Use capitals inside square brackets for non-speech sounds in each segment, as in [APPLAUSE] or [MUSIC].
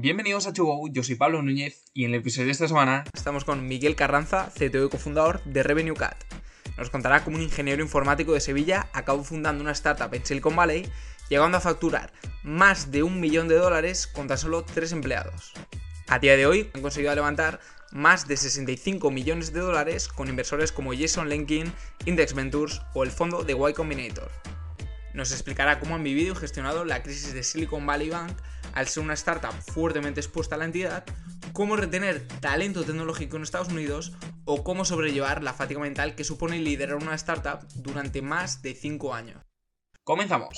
Bienvenidos a Chugo, yo soy Pablo Núñez y en el episodio de esta semana estamos con Miguel Carranza, CTO y cofundador de Revenue Cat. Nos contará cómo un ingeniero informático de Sevilla acabó fundando una startup en Silicon Valley, llegando a facturar más de un millón de dólares con tan solo tres empleados. A día de hoy han conseguido levantar más de 65 millones de dólares con inversores como Jason Lenkin, Index Ventures o el fondo de Y Combinator. Nos explicará cómo han vivido y gestionado la crisis de Silicon Valley Bank al ser una startup fuertemente expuesta a la entidad, cómo retener talento tecnológico en Estados Unidos o cómo sobrellevar la fatiga mental que supone liderar una startup durante más de 5 años. comenzamos.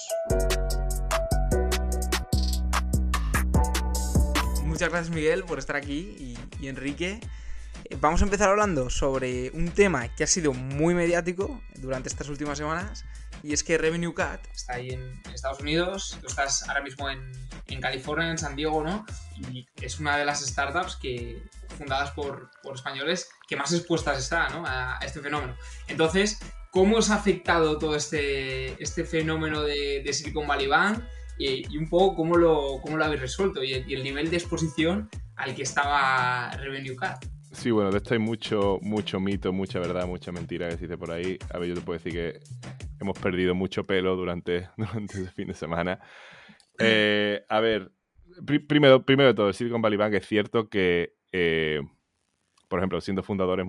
Muchas gracias Miguel por estar aquí y, y Enrique. Eh, Vamos a empezar hablando sobre un tema que ha sido muy mediático durante estas últimas semanas y es que Revenue Cat está ahí en, Estados Unidos, tú estás ahora mismo en, California, en San Diego, ¿no? Y es una de las startups que fundadas por, españoles que más expuestas está, ¿no? A, este fenómeno. Entonces, ¿cómo os ha afectado todo este, este fenómeno de, Silicon Valley Bank? Y, un poco cómo lo, cómo lo habéis resuelto el, y el nivel de exposición al que estaba Revenue Cat. Sí, bueno, de esto hay mucho, mucho mito, mucha verdad, mucha mentira que dice por ahí. A ver, yo te puedo decir que hemos perdido mucho pelo durante, [LAUGHS] durante fin de semana. Eh, a ver, pri- primero, primero de todo, Silicon Valley Bank es cierto que, eh, por ejemplo, siendo fundadores,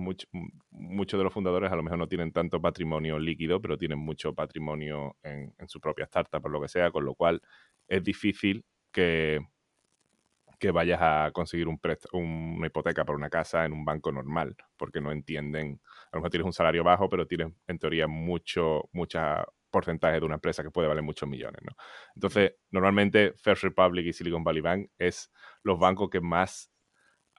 muchos de los fundadores a lo mejor no tienen tanto patrimonio líquido, pero tienen mucho patrimonio en, en su propia startup, por lo que sea, con lo cual es difícil que, que vayas a conseguir un una hipoteca por una casa en un banco normal, porque no entienden, a lo mejor tienes un salario bajo, pero tienes en teoría mucho, mucha porcentaje de una empresa que puede valer muchos millones, ¿no? Entonces, normalmente First Republic y Silicon Valley Bank es los bancos que más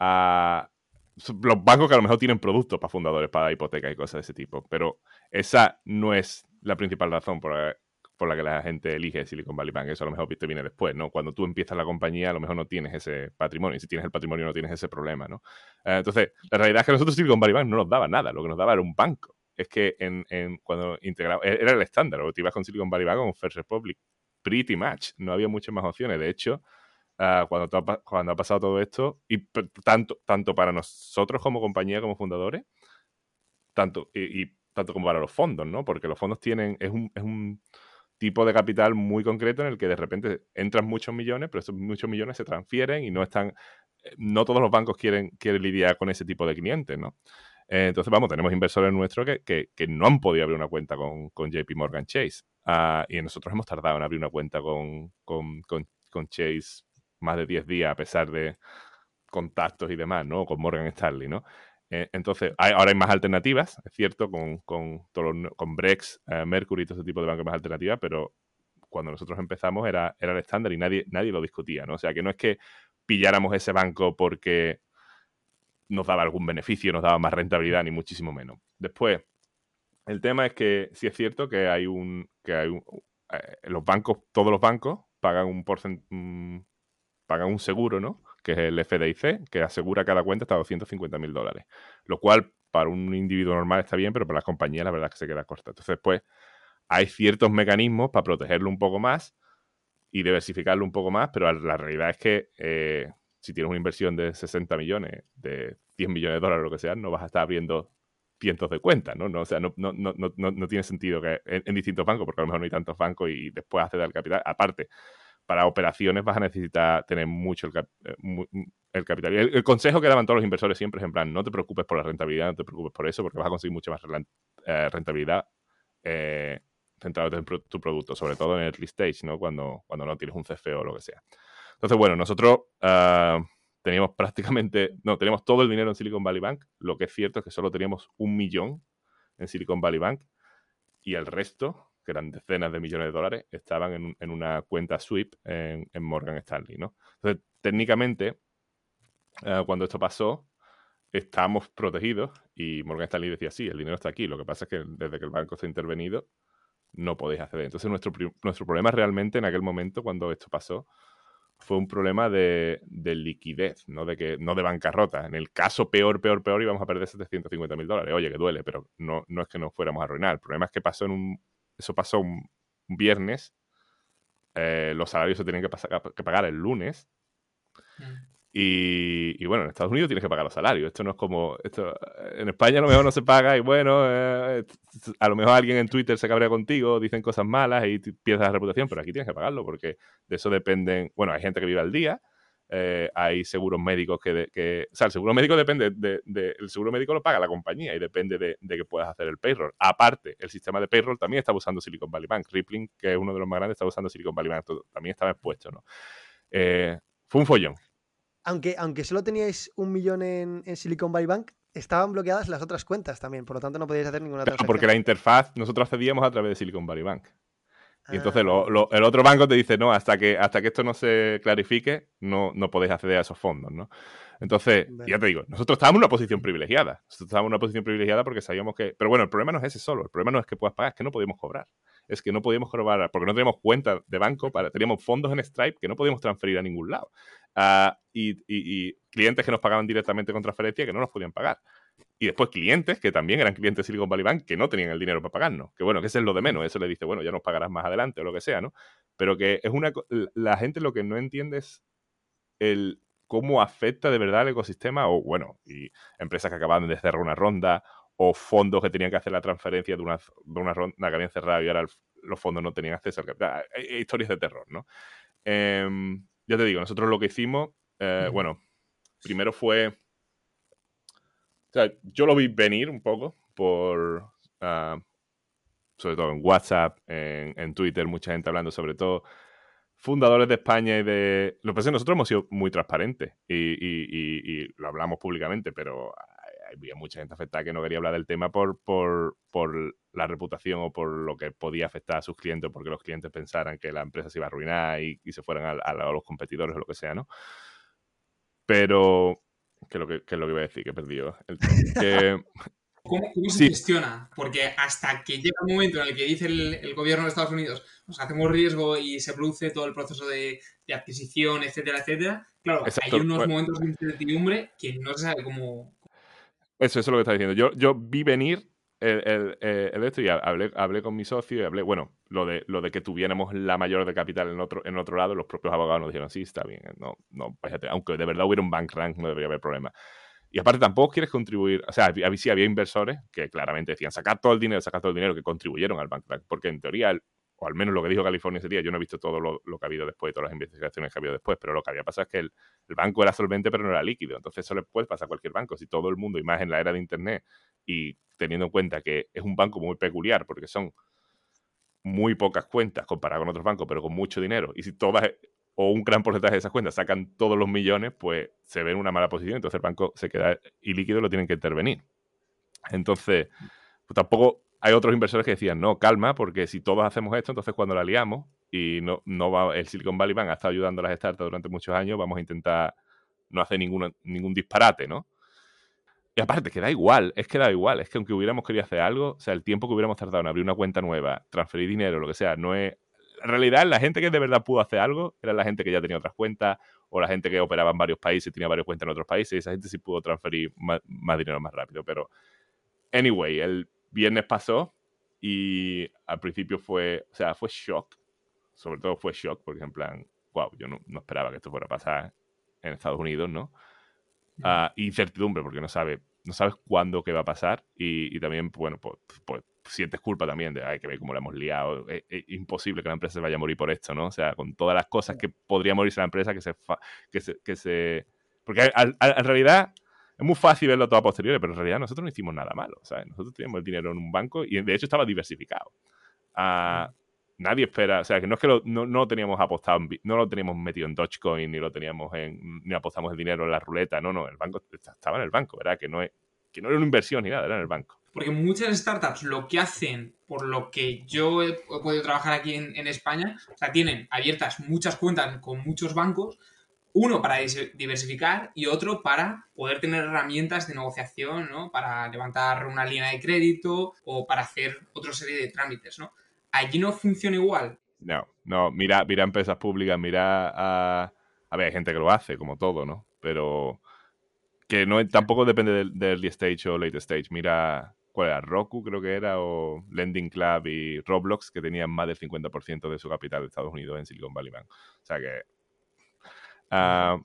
ah, los bancos que a lo mejor tienen productos para fundadores, para hipotecas y cosas de ese tipo, pero esa no es la principal razón por la, por la que la gente elige Silicon Valley Bank. Eso a lo mejor te viene después, ¿no? Cuando tú empiezas la compañía, a lo mejor no tienes ese patrimonio. Y si tienes el patrimonio, no tienes ese problema, ¿no? Eh, entonces, la realidad es que nosotros Silicon Valley Bank no nos daba nada. Lo que nos daba era un banco. Es que cuando integraba, era el estándar. O te ibas con Silicon Valley Bank o con First Republic. Pretty much. No había muchas más opciones. De hecho, ah, cuando, ha pasado todo esto, y tanto, tanto para nosotros como compañía, como fundadores, tanto, y, tanto como para los fondos, ¿no? Porque los fondos tienen, es un tipo de capital muy concreto en el que de repente entran muchos millones, pero esos muchos millones se transfieren y no están, eh, no todos los bancos quieren, quieren lidiar con ese tipo de clientes, ¿no? Eh, entonces, vamos, tenemos inversores nuestros que, que, no han podido abrir una cuenta con, JP Morgan Chase. Ah, y nosotros hemos tardado en abrir una cuenta con, con, con Chase más de 10 días a pesar de contactos y demás, ¿no? Con Morgan Stanley, ¿no? Eh, entonces, hay, ahora hay más alternativas, es cierto, con, con, Brex, eh, Mercury y todo ese tipo de bancos más alternativas, pero cuando nosotros empezamos era, era el estándar y nadie, nadie lo discutía, ¿no? O sea, que no es que pilláramos ese banco porque nos daba algún beneficio, nos daba más rentabilidad, ni muchísimo menos. Después, el tema es que sí es cierto que hay un. que hay un, eh, los bancos, todos los bancos pagan un porcen- mm, pagan un seguro, ¿no? Que es el FDIC, que asegura cada cuenta hasta 250 mil dólares. Lo cual, para un individuo normal está bien, pero para las compañías la verdad es que se queda corta. Entonces, pues, hay ciertos mecanismos para protegerlo un poco más y diversificarlo un poco más, pero la realidad es que eh, si tienes una inversión de 60 millones, de 10 millones de dólares, lo que sea, no vas a estar abriendo cientos de cuentas, ¿no? no o sea, no, no, no, no, no- tiene sentido que en, distintos bancos, porque a lo mejor no hay tantos bancos y después acceder al capital. Aparte, para operaciones vas a necesitar tener mucho el, eh, el capital. El, consejo que daban todos los inversores siempre es en plan, no te preocupes por la rentabilidad, no te preocupes por eso, porque vas a conseguir mucha más eh, rentabilidad eh, centrado en tu producto, sobre todo en el early stage, ¿no? Cuando, cuando no tienes un CFO o lo que sea. Entonces, bueno, nosotros ah, teníamos [LAUGHS] prácticamente, no, teníamos todo el dinero en Silicon Valley Bank. Lo que es cierto es que solo teníamos un millón en Silicon Valley Bank y el resto, que eran decenas de millones de dólares, estaban en, en una cuenta sweep en, en Morgan Stanley, ¿no? Entonces, técnicamente, ah, cuando esto pasó, estábamos protegidos y Morgan Stanley decía, sí, el dinero está aquí. Lo que pasa es que desde que el banco se ha intervenido, no podéis acceder. Entonces, nuestro, nuestro problema realmente en aquel momento, cuando esto pasó, fue un problema de, de liquidez, no de, que, no de bancarrota. En el caso peor, peor, peor, íbamos a perder 750 mil dólares. Oye, que duele, pero no, no es que nos fuéramos a arruinar. El problema es que pasó en un, eso pasó un, viernes, eh, los salarios se tenían que, pasar- que pagar el lunes, Mm. Y, y, bueno, en Estados Unidos tienes que pagar los salarios. Esto no es como. Esto, en España a lo mejor no se paga y bueno, eh, a lo mejor alguien en Twitter se cabrea contigo, dicen cosas malas y pierdes la reputación, pero aquí tienes que pagarlo porque de eso dependen. Bueno, hay gente que vive al día, eh, hay seguros médicos que, que, O sea, el seguro médico depende. De, de, el seguro médico lo paga la compañía y depende de, de, que puedas hacer el payroll. Aparte, el sistema de payroll también está usando Silicon Valley Bank. Rippling, que es uno de los más grandes, está usando Silicon Valley Bank. También estaba expuesto, ¿no? Eh, fue un follón aunque, aunque solo teníais un millón en, en, Silicon Valley Bank, estaban bloqueadas las otras cuentas también, por lo tanto no podíais hacer ninguna transacción. Porque la interfaz, nosotros accedíamos a través de Silicon Valley Bank. Y entonces lo, lo, el otro banco te dice, no, hasta que, hasta que esto no se clarifique, no, no podéis acceder a esos fondos, ¿no? Entonces, vale. ya te digo, nosotros estábamos en una posición privilegiada. Nosotros estábamos en una posición privilegiada porque sabíamos que... Pero bueno, el problema no es ese solo. El problema no es que puedas pagar, es que no podíamos cobrar. Es que no podíamos cobrar porque no teníamos cuenta de banco, para, teníamos fondos en Stripe que no podíamos transferir a ningún lado. Uh, y, y, y, clientes que nos pagaban directamente con transferencia que no nos podían pagar. Y después clientes que también eran clientes de Silicon Valley Bank que no tenían el dinero para pagarnos. Que bueno, que es lo de menos. Eso le dice, bueno, ya nos pagarás más adelante o lo que sea, ¿no? Pero que es una... La gente lo que no entiende es el cómo afecta de verdad el ecosistema o, bueno, y empresas que acaban de cerrar una ronda o fondos que tenían que hacer la transferencia de una, de una ronda que habían cerrado y ahora el, los fondos no tenían acceso al capital. Hay, hay historias de terror, ¿no? Eh, ya te digo, nosotros lo que hicimos, eh, bueno, primero fue... O sea, yo lo vi venir un poco por... Uh, sobre todo en WhatsApp, en, Twitter, mucha gente hablando, sobre todo fundadores de España y de... Lo que pasa es que nosotros hemos sido muy transparentes y, lo hablamos públicamente, pero había mucha gente afectada que no quería hablar del tema por, la reputación o por lo que podía afectar a sus clientes, porque los clientes pensaran que la empresa se iba a arruinar y, y se fueran a, a, los competidores o lo que sea, ¿no? Pero, ¿qué es lo que, qué es lo que iba a decir? Que he perdido el [LAUGHS] que, ¿Cómo, cómo se sí. gestiona? Porque hasta que llega un momento en el que dice el, el, gobierno de Estados Unidos, nos hacemos riesgo y se produce todo el proceso de, de adquisición, etcétera, etcétera, claro, Exacto. hay unos bueno. momentos de incertidumbre que no se sabe cómo... Eso, eso es lo que está diciendo. Yo, yo vi venir el, el, el, esto y hablé, hablé con mi socio y hablé, bueno, lo de, lo de que tuviéramos la mayor de capital en otro, en otro lado, los propios abogados nos dijeron, sí, está bien, no, no, fíjate, aunque de verdad hubiera un bank rank, no debería haber problema. Y aparte tampoco quieres contribuir, o sea, había, sí había inversores que claramente decían sacar todo el dinero, sacar todo el dinero que contribuyeron al bank rank, porque en teoría, el, o al menos lo que dijo California ese día, yo no he visto todo lo, lo, que ha habido después, todas las investigaciones que ha habido después, pero lo que había pasado es que el, el, banco era solvente pero no era líquido, entonces eso le puede pasar a cualquier banco, si todo el mundo, y más en la era de Internet, y teniendo en cuenta que es un banco muy peculiar, porque son muy pocas cuentas comparado con otros bancos, pero con mucho dinero, y si todas o un gran porcentaje de esas cuentas sacan todos los millones, pues se ve en una mala posición, entonces el banco se queda ilíquido y lo tienen que intervenir. Entonces, pues tampoco hay otros inversores que decían, no, calma, porque si todos hacemos esto, entonces cuando la liamos y no, no va, el Silicon Valley Bank ha estado ayudando a las startups durante muchos años, vamos a intentar no hacer ninguna, ningún disparate, ¿no? Y aparte, que da igual, es que da igual, es que aunque hubiéramos querido hacer algo, o sea, el tiempo que hubiéramos tardado en abrir una cuenta nueva, transferir dinero, lo que sea, no es en realidad la gente que de verdad pudo hacer algo era la gente que ya tenía otras cuentas o la gente que operaba en varios países, tenía varias cuentas en otros países y esa gente sí pudo transferir más, más dinero más rápido. Pero, anyway, el viernes pasó y al principio fue, o sea, fue shock. Sobre todo fue shock porque en plan, wow, yo no, no esperaba que esto fuera a pasar en Estados Unidos, ¿no? Uh, incertidumbre porque no sabe no sabes cuándo qué va a pasar y, y también bueno pues, pues, sientes culpa también de, ay, que ve cómo la hemos liado. Es, es, imposible que la empresa se vaya a morir por esto, ¿no? O sea, con todas las cosas que podría morirse la empresa, que se... Que se, que se... Porque en realidad es muy fácil verlo todo a posteriori, pero en realidad nosotros no hicimos nada malo, ¿sabes? Nosotros teníamos el dinero en un banco y de hecho estaba diversificado. Uh, nadie espera, o sea, que no es que lo, no, no, lo teníamos apostado, no lo teníamos metido en Dogecoin, ni lo teníamos en, ni apostamos el dinero en la ruleta, no, no, el banco estaba en el banco, ¿verdad? Que no, es, que no era una inversión ni nada, era en el banco. Porque muchas startups lo que hacen, por lo que yo he, he podido trabajar aquí en, en, España, o sea, tienen abiertas muchas cuentas con muchos bancos, uno para diversificar y otro para poder tener herramientas de negociación, ¿no? Para levantar una línea de crédito o para hacer otra serie de trámites, ¿no? Allí no funciona igual. No, no, mira, mira empresas públicas, mira a... A ver, hay gente que lo hace, como todo, ¿no? Pero que no tampoco depende del, early stage o late stage. Mira, ¿cuál era? Roku creo que era, o Lending Club y Roblox, que tenían más del 50% de su capital de Estados Unidos en Silicon Valley Bank. O sea que... Uh,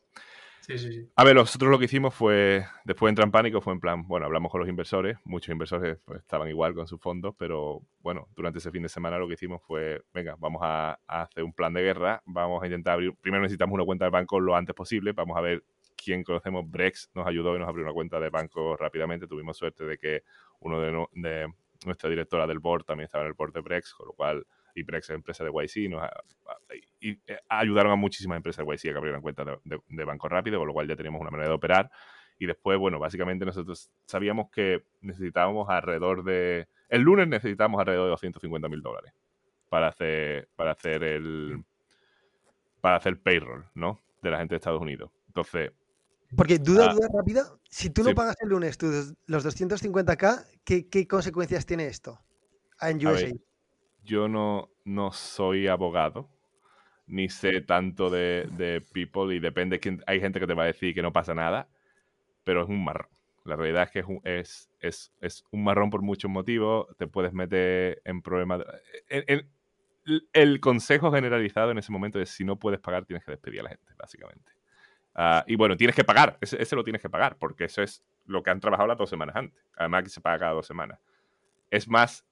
A ver, nosotros lo que hicimos fue, después de entrar en pánico, fue en plan, bueno, hablamos con los inversores, muchos inversores pues, estaban igual con sus fondos, pero bueno, durante ese fin de semana lo que hicimos fue, venga, vamos a, hacer un plan de guerra, vamos a intentar abrir, primero necesitamos una cuenta de banco lo antes posible, vamos a ver quién conocemos, Brex nos ayudó y nos abrió una cuenta de banco rápidamente, tuvimos suerte de que uno de, de nuestra directora del board también estaba en el board de Brex, con lo cual, y es empresa de YC, nos, a- a- y, eh, ayudaron a muchísimas empresas de YC a que abrieran cuenta de, de- de banco rápido, con lo cual ya teníamos una manera de operar. Y después, bueno, básicamente nosotros sabíamos que necesitábamos alrededor de... El lunes necesitábamos alrededor de 250 mil dólares para hacer, para hacer el... Para hacer payroll, ¿no? De la gente de Estados Unidos. Entonces, Porque duda, Ah. duda rápida. Si tú no Sí. pagas el lunes tus- los 250k, ¿qué, qué consecuencias tiene esto en A USA? ver, yo no, no soy abogado, ni sé tanto de, de people, y depende quién. Hay gente que te va a decir que no pasa nada, pero es un marrón. La realidad es que es un, es, es, es un marrón por muchos motivos. Te puedes meter en problemas. en- el consejo generalizado en ese momento es: si no puedes pagar, tienes que despedir a la gente, básicamente. Ah, y bueno, tienes que pagar, ese, ese lo tienes que pagar, porque eso es lo que han trabajado las dos semanas antes. Además, que se paga cada dos semanas. Es más,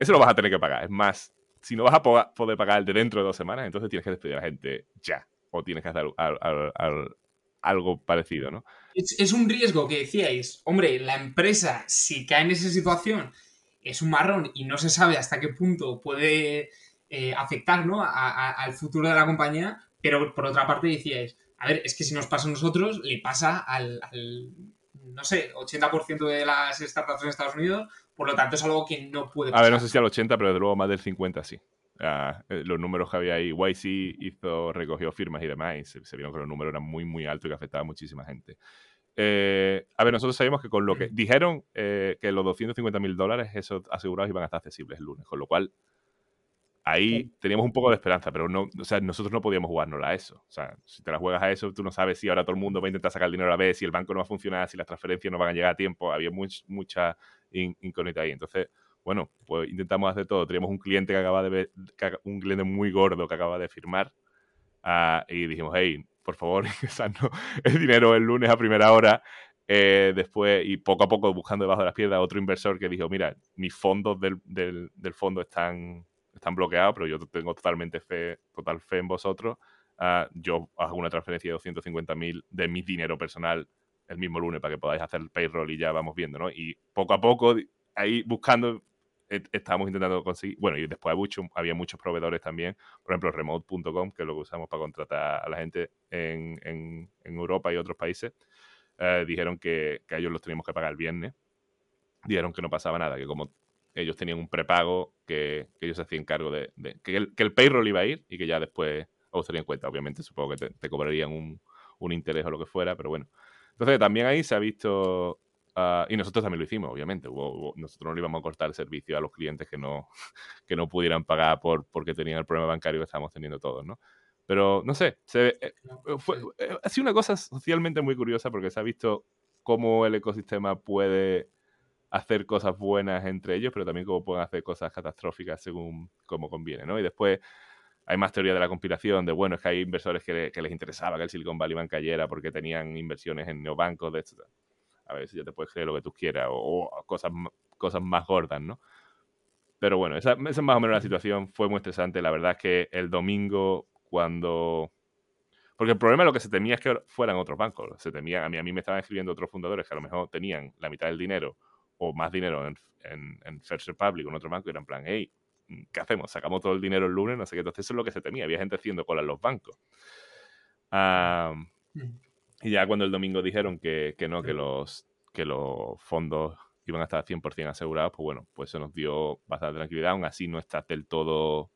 eso lo vas a tener que pagar. Es más, si no vas a po- poder pagar el de dentro de dos semanas, entonces tienes que despedir a la gente ya. O tienes que hacer al- al- al- algo parecido, ¿no? Es, un riesgo que decíais, hombre, la empresa, si cae en esa situación, es un marrón y no se sabe hasta qué punto puede eh, afectar ¿no? a- al futuro de la compañía, pero por otra parte decíais, a ver, es que si nos pasa a nosotros, le pasa al, al, no sé, 80% de las startups en Estados Unidos, por lo tanto es algo que no puede A pasar. ver, no sé si al 80, pero desde luego más del 50 sí. Ah, eh, los números que había ahí, YC hizo, recogió firmas y demás, y se, se vieron que los números eran muy, muy altos y que afectaba a muchísima gente. Eh, a ver, nosotros sabíamos que con lo que dijeron eh, que los 250 mil dólares, esos asegurados iban a estar accesibles el lunes, con lo cual ahí teníamos un poco de esperanza, pero no, o sea, nosotros no podíamos jugárnosla a eso. O sea, si te la juegas a eso, tú no sabes si ahora todo el mundo va a intentar sacar el dinero a la vez, si el banco no va a funcionar, si las transferencias no van a llegar a tiempo. Había much- mucha incógnita ahí. Entonces, bueno, pues intentamos hacer todo. Teníamos un cliente que acaba de ver, un cliente muy gordo que acaba de firmar ah, y dijimos, hey, por favor, [LAUGHS] ingresadnos el dinero el lunes a primera hora. Eh, después, y poco a poco buscando debajo de las piedras, otro inversor que dijo, mira, mis fondos del, del, fondo están, están bloqueados, pero yo tengo totalmente fe, total fe en vosotros. Ah, yo hago una transferencia de 250 mil de mi dinero personal el mismo lunes para que podáis hacer el payroll y ya vamos viendo, ¿no? Y poco a poco, ahí buscando, eh, estábamos intentando conseguir, bueno, y después había, mucho- había muchos proveedores también, por ejemplo, remote.com, que es lo que usamos para contratar a la gente en, Europa y otros países, eh, dijeron que, ellos los teníamos que pagar el viernes, dijeron que no pasaba nada, que como ellos tenían un prepago, que, ellos se hacían cargo de, que, el, que el payroll iba a ir y que ya después os tenían en cuenta, obviamente, supongo que te, cobrarían un interés o lo que fuera, pero bueno. Entonces también ahí se ha visto, ah, y nosotros también lo hicimos, obviamente, hubo- hubo- nosotros no le íbamos a cortar el servicio a los clientes que no, [LAUGHS] que no pudieran pagar por, porque tenían el problema bancario que estábamos teniendo todos, ¿no? Pero no sé, se, eh, fue- eh, ha sido una cosa socialmente muy curiosa porque se ha visto cómo el ecosistema puede hacer cosas buenas entre ellos, pero también cómo pueden hacer cosas catastróficas según cómo conviene, ¿no? Y después hay más teoría de la conspiración, de bueno, es que hay inversores que, le- que les interesaba que el Silicon Valley Bank cayera porque tenían inversiones en neobancos, de esto. A ver si ya te puedes creer lo que tú quieras, o, o cosas, cosas más gordas, ¿no? Pero bueno, esa, esa es más o menos la situación, fue muy estresante. La verdad es que el domingo, cuando... Porque el problema lo que se temía es que fueran otros bancos. Se temía, a mí, a mí me estaban escribiendo otros fundadores que a lo mejor tenían la mitad del dinero o más dinero en, en, en First Republic en otro banco y eran plan, hey, ¿qué hacemos? ¿Sacamos todo el dinero el lunes? No sé qué. Entonces eso es lo que se temía. Había gente haciendo cola en los bancos. Ah, Mm. y ya cuando el domingo dijeron que, que no, que los, que los fondos iban a estar 100% asegurados, pues bueno, pues eso nos dio bastante tranquilidad. Aún así no estás del todo,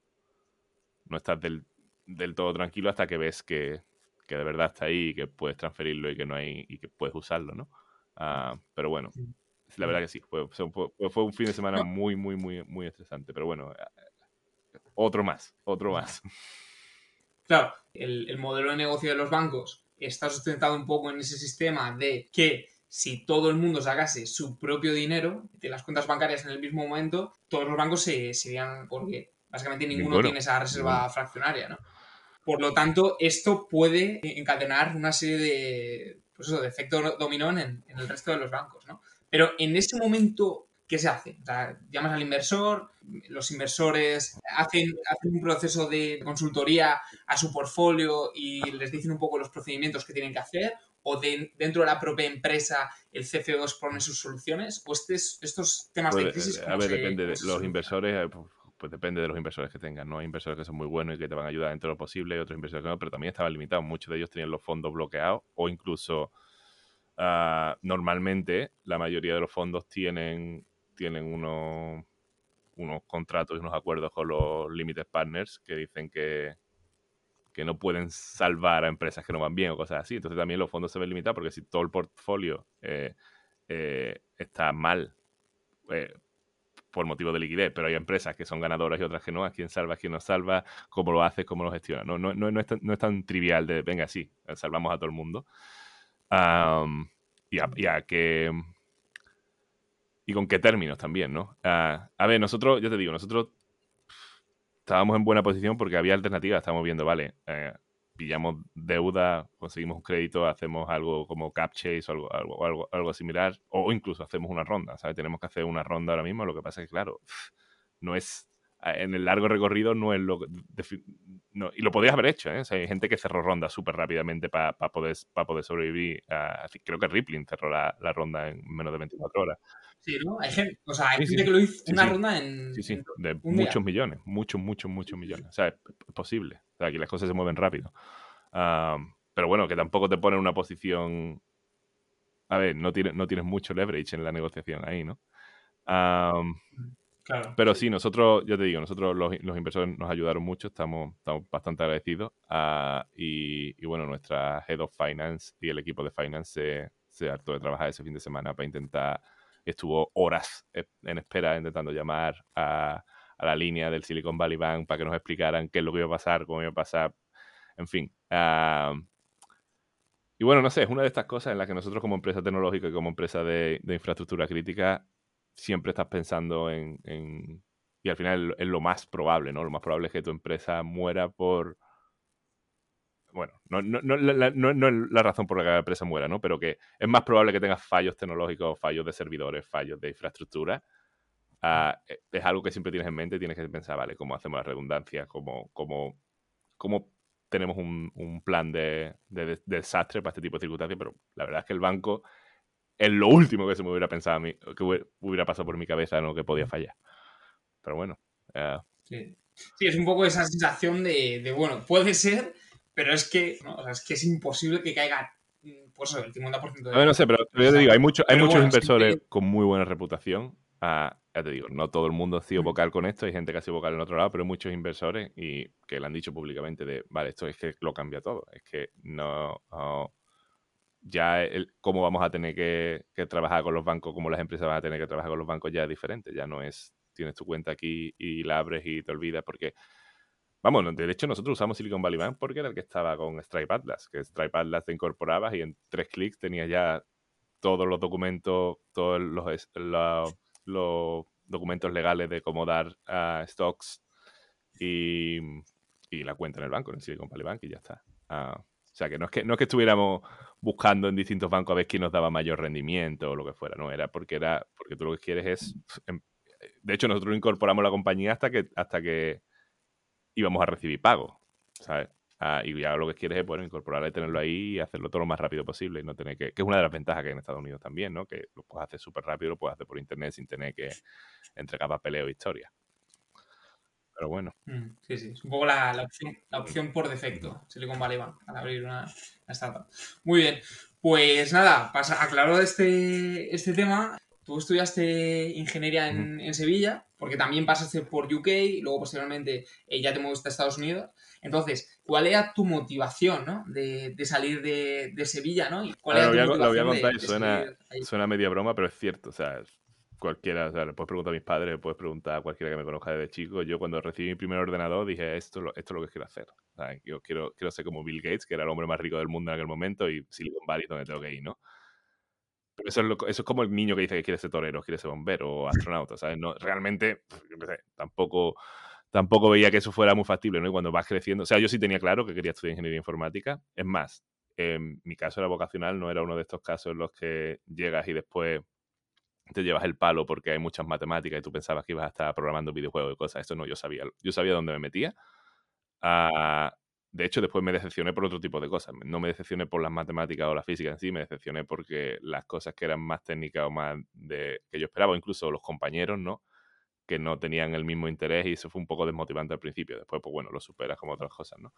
no estás del, del todo tranquilo hasta que ves que, que de verdad está ahí y que puedes transferirlo y que no hay y que puedes usarlo, ¿no? Ah, pero bueno, la verdad que sí, fue, fue, un fin de semana No. muy, muy, muy, muy estresante. Pero bueno, otro más, otro más. Claro, el, el modelo de negocio de los bancos está sustentado un poco en ese sistema de que si todo el mundo sacase su propio dinero de las cuentas bancarias en el mismo momento, todos los bancos se, se irían porque básicamente ninguno tiene esa reserva fraccionaria, ¿no? Por lo tanto, esto puede encadenar una serie de, pues eso, de efecto dominó en, en el resto de los bancos, ¿no? Pero en ese momento, ¿qué se hace? O sea, llamas al inversor, los inversores hacen, hacen un proceso de consultoría a su portfolio y les dicen un poco los procedimientos que tienen que hacer, o de, dentro de la propia empresa el CFO pone sus soluciones, o estos, estos temas de Pues, crisis... eh, a ¿cómo ver, se- depende de se los inversores, eh, pues, pues depende de los inversores que tengan, ¿no? Hay inversores que son muy buenos y que te van a ayudar dentro de lo posible, y otros inversores que no, pero también estaban limitados. Muchos de ellos tenían los fondos bloqueados o incluso ah, normalmente la mayoría de los fondos tienen, tienen unos, unos contratos y unos acuerdos con los limited partners que dicen que, que no pueden salvar a empresas que no van bien o cosas así. Entonces también los fondos se ven limitados porque si todo el portfolio eh, eh, está mal eh, por motivo de liquidez, pero hay empresas que son ganadoras y otras que no, a quién salva, a quién no salva, cómo lo haces, cómo lo gestionas. No, no, no, no es, no es tan trivial de, venga, sí, salvamos a todo el mundo. Y, y con qué términos también, ¿no? Ah, a ver, nosotros, yo te digo, nosotros estábamos en buena posición porque había alternativas. Estábamos viendo, vale, eh, pillamos deuda, conseguimos un crédito, hacemos algo como cap chase o algo, algo, algo, algo similar, o incluso hacemos una ronda, ¿sabes? Tenemos que hacer una ronda ahora mismo, lo que pasa es que, claro, no es, en el largo recorrido no es lo no, y lo podías haber hecho, ¿eh? O sea, hay gente que cerró ronda súper rápidamente para poder, para poder sobrevivir. a- creo que Rippling cerró la, la ronda en menos de 24 horas. Sí, ¿no? Hay gente, o sea, hay Sí, sí. gente que lo hizo una sí. ronda en... Sí, sí, de día. muchos millones, muchos, muchos, muchos millones. O sea, es, es posible. O sea, aquí las cosas se mueven rápido. Am, pero bueno, que tampoco te pone en una posición. A ver, no tienes, no tienes mucho leverage en la negociación ahí, ¿no? Am, Claro. pero sí, nosotros, yo te digo, nosotros los, los inversores nos ayudaron mucho, estamos, estamos bastante agradecidos. ah, y, y bueno, nuestra Head of Finance y el equipo de Finance se, se hartó de trabajar ese fin de semana para intentar, estuvo horas e- en espera intentando llamar a, a la línea del Silicon Valley Bank para que nos explicaran qué es lo que iba a pasar, cómo iba a pasar, en fin. ah, y bueno, no sé, es una de estas cosas en las que nosotros como empresa tecnológica y como empresa de, de infraestructura crítica siempre estás pensando en, en- Y al final es lo más probable, ¿no? Lo más probable es que tu empresa muera por... Bueno, no, no, no, la, no- no es la razón por la que la empresa muera, ¿no? Pero que es más probable que tengas fallos tecnológicos, fallos de servidores, fallos de infraestructura. Ah, e- es algo que siempre tienes en mente, tienes que pensar, vale, ¿cómo hacemos la redundancia? ¿Cómo, cómo, cómo tenemos un, un plan de, de- de desastre para este tipo de circunstancias? Pero la verdad es que el banco es lo último que se me hubiera pensado a mí, que hubiera- pasado por mi cabeza, ¿no? Que podía fallar. Pero bueno, eh, Sí. Sí, es un poco esa sensación de, de, bueno, puede ser, pero es que, ¿no? O sea, es que es imposible que caiga, mm, pues el 50% de... A ver, no sé, pero, yo te digo, hay, mucho, hay Pero muchos bueno, inversores con muy buena reputación. Ah, ya te digo, no todo el mundo ha sido Mm. vocal con esto, hay gente que ha sido vocal en otro lado, pero hay muchos inversores y que le han dicho públicamente de, vale, esto es que lo cambia todo, es que no... no- ya el, cómo vamos a tener que, trabajar con los bancos, cómo las empresas van a tener que trabajar con los bancos ya es diferente, ya no es, tienes tu cuenta aquí y la abres y te olvidas porque... Vamos, de hecho nosotros usamos Silicon Valley Bank porque era el que estaba con Stripe Atlas, que Stripe Atlas te incorporabas y en tres clics tenías ya todos los documentos, todos los, documentos legales de cómo dar a stocks y, y la cuenta en el banco, en Silicon Valley Bank y ya está. Ah, o sea, que no es que no es que estuviéramos buscando en distintos bancos a ver quién nos daba mayor rendimiento o lo que fuera, no, era porque era porque tú lo que quieres es em, de hecho nosotros incorporamos la compañía hasta que hasta que íbamos a recibir pago, ¿sabes? Ah, y ya lo que quieres es bueno, incorporarlo y tenerlo ahí y hacerlo todo lo más rápido posible y no tener que que es una de las ventajas que hay en Estados Unidos también, ¿no? Que lo puedes hacer súper rápido, lo puedes hacer por internet sin tener que entregar papeleo e historia. Pero bueno. Mm, Sí, sí, es un poco la, la opción, la opción por defecto, Silicon Valley Bank, al abrir una, una startup. Muy bien, pues nada, pasa, aclarado este, este tema, tú estudiaste ingeniería en, en Sevilla, porque también pasaste por UK, y luego posteriormente eh, ya te moviste a Estados Unidos. Entonces, ¿cuál era tu motivación ¿no? de, de salir de, de Sevilla? ¿no? ¿Y cuál era tu lo voy a motivación contar de- y de suena-? Suena media broma, pero es cierto. O sea, cualquiera, o sea, le puedes preguntar a mis padres, le puedes preguntar a cualquiera que me conozca desde chico. Yo cuando recibí mi primer ordenador dije, esto, esto es lo que quiero hacer. O sea, yo quiero, quiero ser como Bill Gates, que era el hombre más rico del mundo en aquel momento, y Silicon Valley donde tengo que ir, ¿no? Pero eso es, lo- eso es como el niño que dice que quiere ser torero, quiere ser bombero o astronauta, ¿sabes? No, realmente, yo sé, tampoco, tampoco veía que eso fuera muy factible, ¿no? Y cuando vas creciendo, o sea, yo sí tenía claro que quería estudiar ingeniería informática. Es más, en mi caso era vocacional, no era uno de estos casos en los que llegas y después te llevas el palo porque hay muchas matemáticas y tú pensabas que ibas a estar programando videojuegos y cosas. Esto no, yo sabía, yo sabía dónde me metía. Ah, de hecho, después me decepcioné por otro tipo de cosas. No me decepcioné por las matemáticas o la física en sí, me decepcioné porque las cosas que eran más técnicas o más de que yo esperaba, incluso los compañeros, ¿no? Que no tenían el mismo interés y eso fue un poco desmotivante al principio. Después, pues bueno, lo superas como otras cosas, ¿no?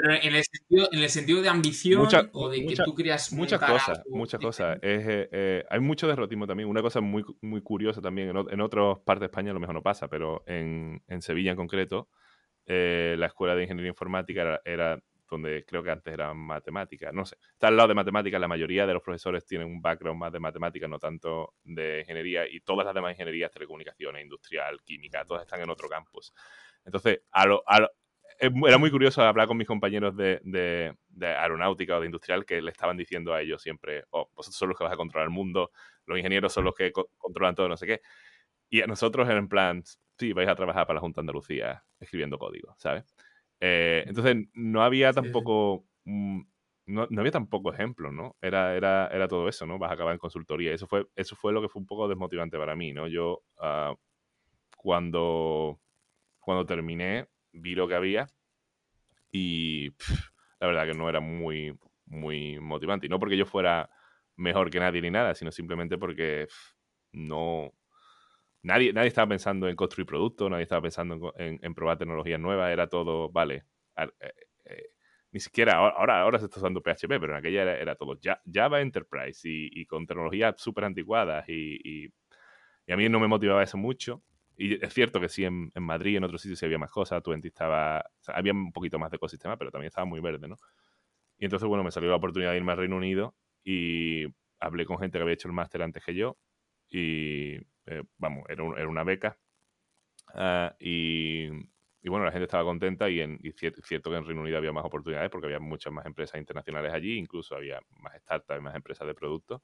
Pero en el sentido, en el sentido de ambición o de que tú querías muchas cosas, muchas cosas. Eh, eh, hay mucho derrotismo también. Una cosa muy, muy curiosa también, en, otras partes de España a lo mejor no pasa, pero en, en Sevilla en concreto, eh, la escuela de ingeniería informática era, donde creo que antes era matemática, no sé, está al lado de matemáticas, la mayoría de los profesores tienen un background más de matemáticas, no tanto de ingeniería, y todas las demás ingenierías, telecomunicaciones, industrial, química, todas están en otro campus. Entonces, a lo, era muy curioso hablar con mis compañeros de, de, aeronáutica o de industrial que le estaban diciendo a ellos siempre, oh, vosotros son los que vas a controlar el mundo, los ingenieros son los que controlan todo, no sé qué. Y a nosotros en plan, sí, vais a trabajar para la Junta de Andalucía escribiendo código, ¿sabes? Eh, entonces no había tampoco... no, no, había tampoco ejemplos, ¿no? Era, era, era todo eso, ¿no? Vas a acabar en consultoría. Eso fue, eso fue lo que fue un poco desmotivante para mí, ¿no? Yo, uh, cuando, cuando terminé, vi lo que había y la verdad que no era muy, muy motivante. Y no porque yo fuera mejor que nadie ni nada, sino simplemente porque no... Nadie, nadie estaba pensando en construir productos, nadie estaba pensando en, probar tecnologías nuevas, era todo, vale, eh, eh, ni siquiera ahora, ahora se está usando PHP, pero en aquella era, todo Java Enterprise y, con tecnologías súper anticuadas y, y, a mí no me motivaba eso mucho. Y es cierto que sí, en, en Madrid, en otros sitios sí había más cosas, Twenty estaba, había un poquito más de ecosistema, pero también estaba muy verde, ¿no? Y entonces, bueno, me salió la oportunidad de irme al Reino Unido y hablé con gente que había hecho el máster antes que yo y, eh, vamos, era, era, una beca. Ah, y, y, bueno, la gente estaba contenta y, en, y cierto, cierto, que en Reino Unido había más oportunidades porque había muchas más empresas internacionales allí, incluso había más startups más empresas de productos.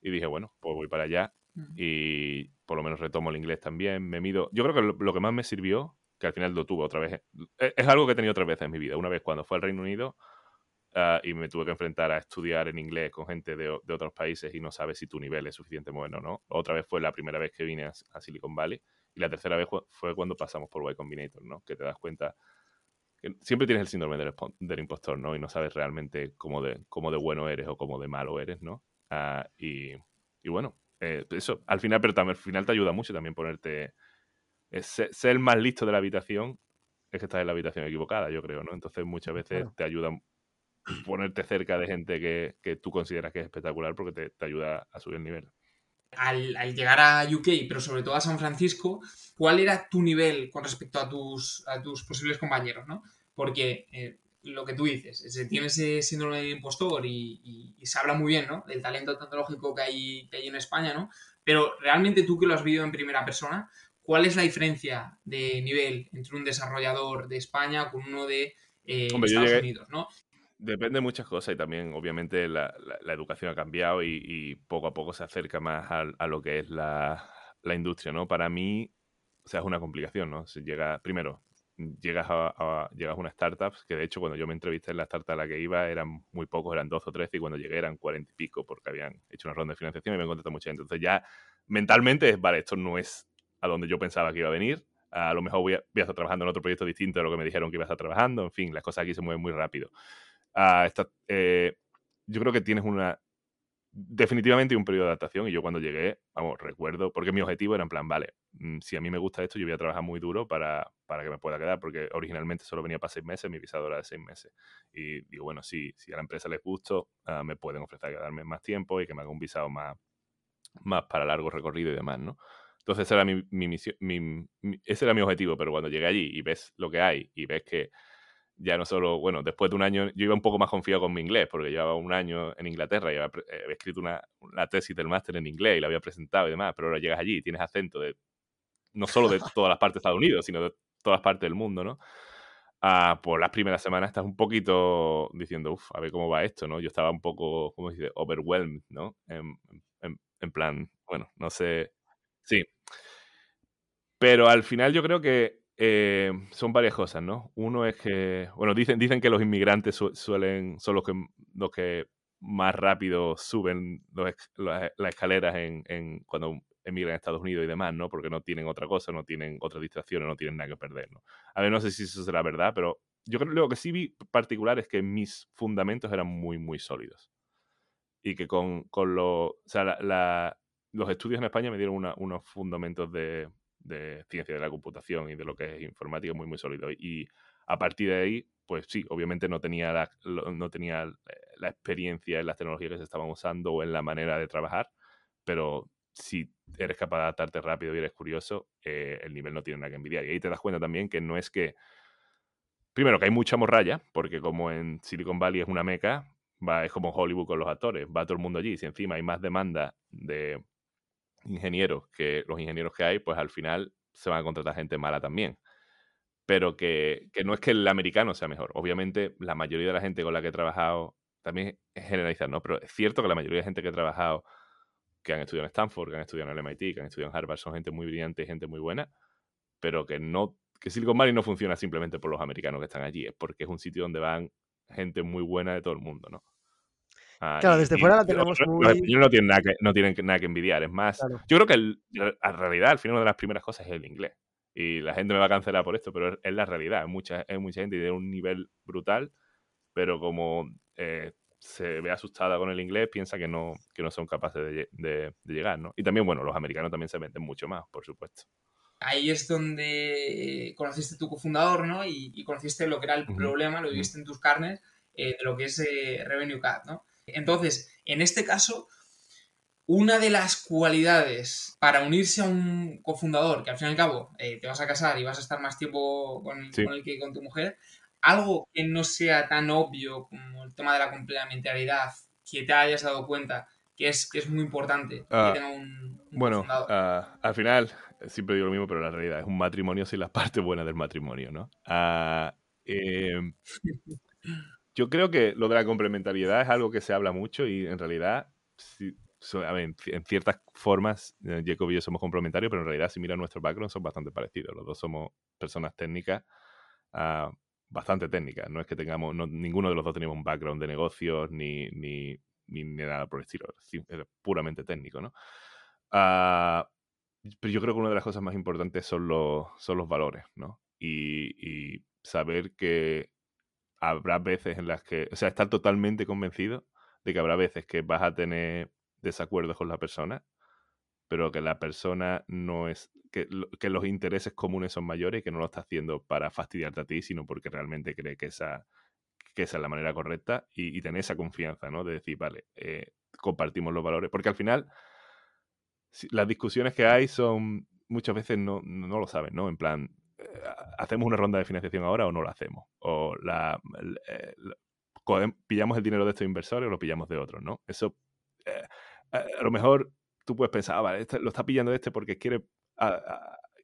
Y dije, bueno, pues voy para allá y por lo menos retomo el inglés también. Me mido. Yo creo que lo, que más me sirvió, que al final lo tuve otra vez, e, es, algo que he tenido otras veces en mi vida. Una vez cuando fue al Reino Unido ah, y me tuve que enfrentar a estudiar en inglés con gente de, de, otros países y no sabes si tu nivel es suficiente bueno o no. Otra vez fue la primera vez que vine a, Silicon Valley y la tercera vez fue cuando pasamos por Y Combinator, ¿no? Que te das cuenta que siempre tienes el síndrome del, del, impostor, ¿no? Y no sabes realmente cómo de, cómo de bueno eres o cómo de malo eres, ¿no? Uh, y, y, bueno, eh, eso, al final, pero también al final te ayuda mucho también ponerte. Eh, ser, el más listo de la habitación es que estás en la habitación equivocada, yo creo, ¿no? Entonces muchas veces te ayuda ponerte cerca de gente que, que, tú consideras que es espectacular porque te, te ayuda a subir el nivel. Al, al, llegar a UK, pero sobre todo a San Francisco, ¿cuál era tu nivel con respecto a tus, a tus posibles compañeros, ¿no? Porque eh, lo que tú dices, se tiene ese síndrome del impostor y, se habla muy bien, ¿no? Del talento tecnológico que hay, que hay en España, ¿no? Pero realmente tú que lo has vivido en primera persona, ¿cuál es la diferencia de nivel entre un desarrollador de España con uno de eh, Estados Unidos, ¿no? Depende de muchas cosas y también, obviamente, la, educación ha cambiado y, poco a poco se acerca más a, lo que es la, la, industria, ¿no? Para mí, o sea, es una complicación, ¿no? Se llega, primero, llegas a, llegas a una startup, que de hecho cuando yo me entrevisté en la startup a la que iba eran muy pocos, eran 12 o 13 y cuando llegué eran 40 y pico porque habían hecho una ronda de financiación y me contactado mucha gente. Entonces ya mentalmente es, vale, esto no es a donde yo pensaba que iba a venir, a lo mejor voy a, estar trabajando en otro proyecto distinto de lo que me dijeron que iba a estar trabajando, en fin, las cosas aquí se mueven muy rápido. Uh, eh, yo creo que tienes una definitivamente un periodo de adaptación y yo cuando llegué, vamos, recuerdo, porque mi objetivo era en plan, vale, mm, si a mí me gusta esto, yo voy a trabajar muy duro para, para que me pueda quedar, porque originalmente solo venía para seis meses, mi visado era de seis meses. Y digo, bueno, si, si a la empresa les gusta, uh, me pueden ofrecer quedarme más tiempo y que me haga un visado más, más para largo recorrido y demás, ¿no? Entonces era mi, mi misión, mi, ese era mi objetivo, pero cuando llegué allí y ves lo que hay y ves que ya no solo, bueno, después de un año, yo iba un poco más confiado con mi inglés, porque llevaba un año en Inglaterra y había, eh, escrito una, tesis del máster en inglés y la había presentado y demás, pero ahora llegas allí y tienes acento de, no solo de todas las partes de Estados Unidos, sino de todas partes del mundo, ¿no? Ah, por las primeras semanas estás un poquito diciendo, uff, a ver cómo va esto, ¿no? Yo estaba un poco, ¿cómo se dice? Overwhelmed, ¿no? En, en plan, bueno, no sé, sí. Pero al final yo creo que eh, son varias cosas, ¿no? Uno es que, bueno, dicen, dicen que los inmigrantes suelen, son los que, los que más rápido suben las escaleras en, cuando emigran a Estados Unidos y demás, ¿no? Porque no tienen otra cosa, no tienen otra distracción, no tienen nada que perder, ¿no? A ver, no sé si eso será verdad, pero yo creo que lo que sí vi particular es que mis fundamentos eran muy, muy sólidos. Y que con, con lo, o sea, los estudios en España me dieron unos fundamentos de, de ciencia de la computación y de lo que es informática muy, muy sólido. Y a partir de ahí, pues sí, obviamente no tenía la, no tenía la experiencia en las tecnologías que se estaban usando o en la manera de trabajar, pero si eres capaz de adaptarte rápido y eres curioso, eh, el nivel no tiene nada que envidiar. Y ahí te das cuenta también que no es que... Primero, que hay mucha morralla, porque como en Silicon Valley es una meca, va, es como Hollywood con los actores, va todo el mundo allí. Si encima hay más demanda de ingenieros que los ingenieros que hay, pues al final se van a contratar gente mala también. Pero que, que no es que el americano sea mejor. Obviamente, la mayoría de la gente con la que he trabajado, también es generalizar, ¿no? Pero es cierto que la mayoría de gente que he trabajado, que han estudiado en Stanford, que han estudiado en el MIT, que han estudiado en Harvard, son gente muy brillante y gente muy buena, pero que no que Silicon Valley no funciona simplemente por los americanos que están allí, es porque es un sitio donde van gente muy buena de todo el mundo, ¿no? Ah, claro, desde fuera la tenemos muy... Los no tienen nada que, no tienen nada que envidiar. Es más, yo creo que en realidad, al final, una de las primeras cosas es el inglés. Y la gente me va a cancelar por esto, pero es, la realidad. Hay mucha, hay mucha gente de un nivel brutal, pero como eh, se ve asustada con el inglés, piensa que no, que no son capaces de, llegar, ¿no? Y también, bueno, los americanos también se venden mucho más, por supuesto. Ahí es donde conociste tu cofundador, ¿no? Y, conociste lo que era el problema, lo viviste en tus carnes, eh, de lo que es eh, Revenue Cat, ¿no? Entonces, en este caso, una de las cualidades para unirse a un cofundador, que al fin y al cabo eh, te vas a casar y vas a estar más tiempo con, él que con tu mujer, algo que no sea tan obvio como el tema de la complementariedad, que te hayas dado cuenta que es, que es muy importante que ah, tenga un, bueno, ah, al final, siempre digo lo mismo, pero la realidad es un matrimonio sin la [LAUGHS] parte buena del matrimonio, ¿no? Ah, em, [LAUGHS] yo creo que lo de la complementariedad es algo que se habla mucho y en realidad, en ciertas formas, eh, Jacob y yo somos complementarios, pero en realidad si miras nuestro background son bastante parecidos. Los dos somos personas técnicas, uh, bastante técnicas. No es que tengamos, ninguno de los dos tenemos un background de negocios ni, ni, ni, nada por el estilo. Es puramente técnico, ¿no? Uh, pero yo creo que una de las cosas más importantes son los, son los valores, ¿no? Y, y saber que habrá veces en las que, o sea, estar totalmente convencido de que habrá veces que vas a tener desacuerdos con la persona, pero que la persona no es, que, los intereses comunes son mayores y que no lo está haciendo para fastidiarte a ti, sino porque realmente cree que esa, que esa es la manera correcta y, tener esa confianza, ¿no? De decir, vale, eh, compartimos los valores, porque al final las discusiones que hay son, muchas veces no, no lo saben, ¿no? En plan, ¿hacemos una ronda de financiación ahora o no la hacemos? O la, eh, pillamos el dinero de estos inversores o lo pillamos de otros, ¿no? Eso, eh, a lo mejor tú puedes pensar, ah, vale, este, lo está pillando este porque quiere,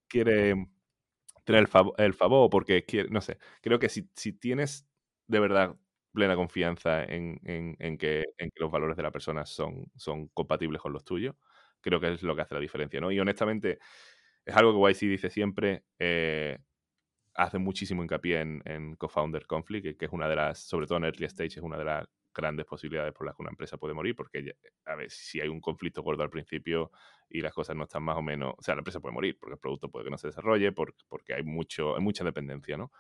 quiere tener el, favor, el favor porque quiere, no sé. Creo que si, si tienes de verdad plena confianza en, en, que, los valores de la persona son, son compatibles con los tuyos, creo que es lo que hace la diferencia, ¿no? Y honestamente, es algo que YC dice siempre, eh, hace muchísimo hincapié en, en co-founder conflict, que es una de las, sobre todo en early stage, es una de las grandes posibilidades por las que una empresa puede morir, porque, a ver, si hay un conflicto gordo al principio y las cosas no están más o menos, o sea, la empresa puede morir, porque el producto puede que no se desarrolle, porque, hay, mucho, hay mucha dependencia, ¿no?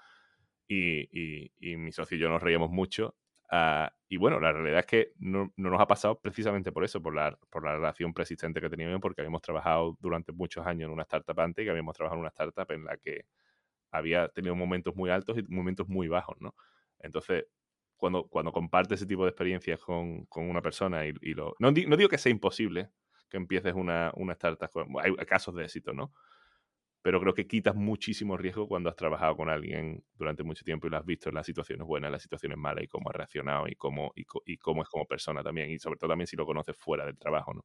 Y, y, y mi socio y yo nos reíamos mucho Ah, y bueno, la realidad es que no, nos ha pasado precisamente por eso, por la, por la relación persistente que teníamos, porque habíamos trabajado durante muchos años en una startup antes y habíamos trabajado en una startup en la que había tenido momentos muy altos y momentos muy bajos, ¿no? Entonces, cuando, cuando compartes ese tipo de experiencias con, con una persona y, lo... No, no, digo que sea imposible que empieces una, una startup, hay casos de éxito, ¿no? Pero creo que quitas muchísimo riesgo cuando has trabajado con alguien durante mucho tiempo y lo has visto en las situaciones buenas, en las situaciones malas y cómo ha reaccionado y cómo, y, cómo es como persona también. Y sobre todo también si lo conoces fuera del trabajo, ¿no?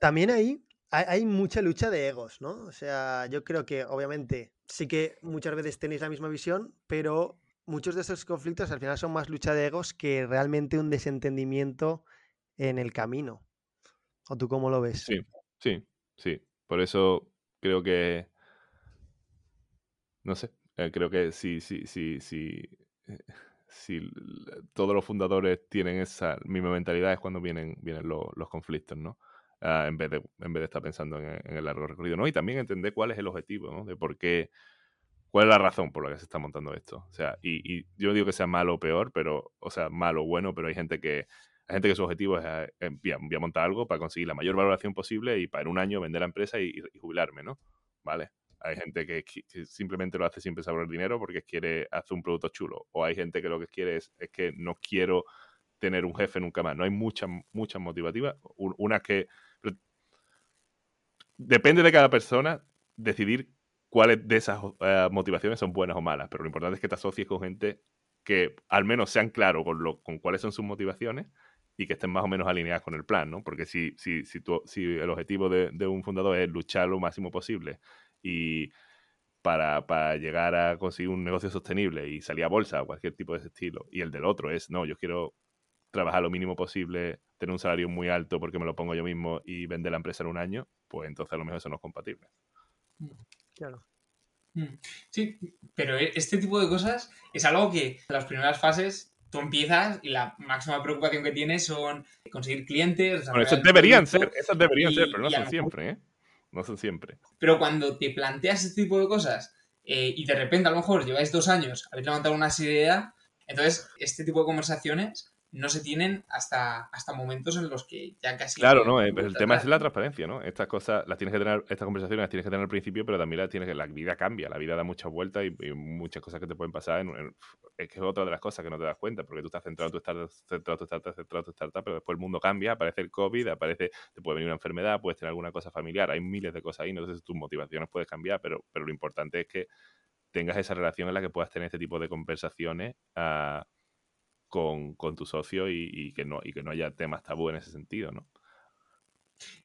También ahí hay, mucha lucha de egos, ¿no? O sea, yo creo que obviamente sí que muchas veces tenéis la misma visión, pero muchos de esos conflictos al final son más lucha de egos que realmente un desentendimiento en el camino. ¿O tú cómo lo ves? Sí, sí, sí. Por eso creo que no sé, eh, creo que si, si, si, si, eh, si todos los fundadores tienen esa misma mentalidad es cuando vienen, vienen los, conflictos, ¿no? Ah, en, vez de, en vez de estar pensando en, en el largo recorrido, ¿no? Y también entender cuál es el objetivo, ¿no? De por qué, cuál es la razón por la que se está montando esto. O sea, y, y yo no digo que sea malo o peor, pero, o sea, malo o bueno, pero hay gente que, hay gente que su objetivo es, eh, eh, voy montar algo para conseguir la mayor valoración posible y para en un año vender la empresa y, jubilarme, ¿no? ¿Vale? Hay gente que, simplemente lo hace sin pensar por el dinero porque quiere hacer un producto chulo. O hay gente que lo que quiere es, es que no quiero tener un jefe nunca más. No hay muchas, muchas motivativas. Un- Una que... depende de cada persona decidir cuáles de esas eh, motivaciones son buenas o malas. Pero lo importante es que te asocies con gente que al menos sean claros con, con cuáles son sus motivaciones y que estén más o menos alineadas con el plan, ¿no? Porque si, si, si, tú- si el objetivo de, de un fundador es luchar lo máximo posible y para, para llegar a conseguir un negocio sostenible y salir a bolsa o cualquier tipo de ese estilo, y el del otro es, no, yo quiero trabajar lo mínimo posible, tener un salario muy alto porque me lo pongo yo mismo y vender la empresa en un año, pues entonces a lo mejor eso no es compatible. Claro. Mm. Sí, pero e- este tipo de cosas es algo que en las primeras fases tú empiezas y la máxima preocupación que tienes son conseguir clientes. Bueno, el deberían ser, esos deberían y- ser, pero no son siempre, ¿eh? No son siempre. Pero cuando te planteas este tipo de cosas eh, y de repente a lo mejor lleváis dos años, habéis levantado una idea, entonces este tipo de conversaciones no se tienen hasta, hasta momentos en los que ya casi... Claro, no Eh, el tema es la transparencia, ¿no? Estas cosas las tienes que tener, estas conversaciones las tienes que tener al principio, pero también las tienes que, la vida cambia, la vida da muchas vueltas y, y muchas cosas que te pueden pasar. en- en- es que es otra de las cosas que no te das cuenta, porque tú estás centrado en tu startup, centrado en tu startup, centrado en tu startup, pero después el mundo cambia, aparece el COVID, aparece, te puede venir una enfermedad, puedes tener alguna cosa familiar, hay miles de cosas ahí, no sé si tus motivaciones puedes cambiar, pero, pero lo importante es que tengas esa relación en la que puedas tener este tipo de conversaciones ah, con, con tu socio y, y que no, y que no haya temas tabú en ese sentido, ¿no?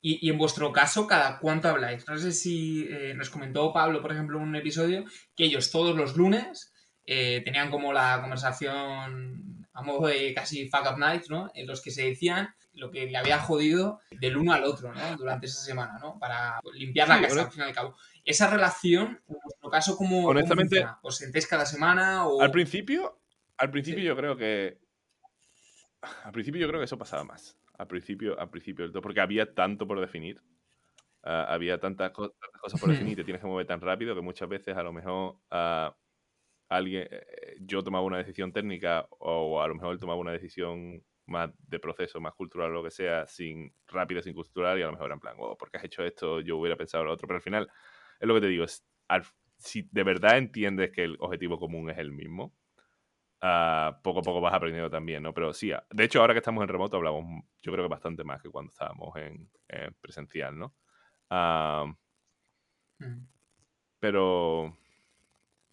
Y, y en vuestro caso, ¿cada cuánto habláis? No sé si eh, nos comentó Pablo, por ejemplo, en un episodio, que ellos todos los lunes eh, tenían como la conversación a modo de casi fuck up night, ¿no? En los que se decían lo que le había jodido del uno al otro, ¿no? Durante esa semana, ¿no? Para limpiar la Sí, casa, al fin y al cabo. Esa relación, en vuestro caso, ¿cómo, cómo Honestamente- funciona? ¿Os sentéis cada semana o...? Al principio, al principio Sí. yo creo que. Al principio yo creo que eso pasaba más. Al principio, al principio del todo, porque había tanto por definir. ah, había tantas, co- tantas cosas por Hmm. definir, te tienes que mover tan rápido que muchas veces a lo mejor ah, alguien, eh, yo tomaba una decisión técnica o a lo mejor él tomaba una decisión más de proceso, más cultural o lo que sea, sin rápida, sin cultural, y a lo mejor era en plan, oh, ¿por qué has hecho esto? Yo hubiera pensado lo otro. Pero al final, es lo que te digo, es, al- si de verdad entiendes que el objetivo común es el mismo, ah, poco a poco vas aprendiendo también, ¿no? Pero sí, ah, de hecho, ahora que estamos en remoto hablamos, yo creo que bastante más que cuando estábamos en presencial, ¿no? Ah, Mm. pero,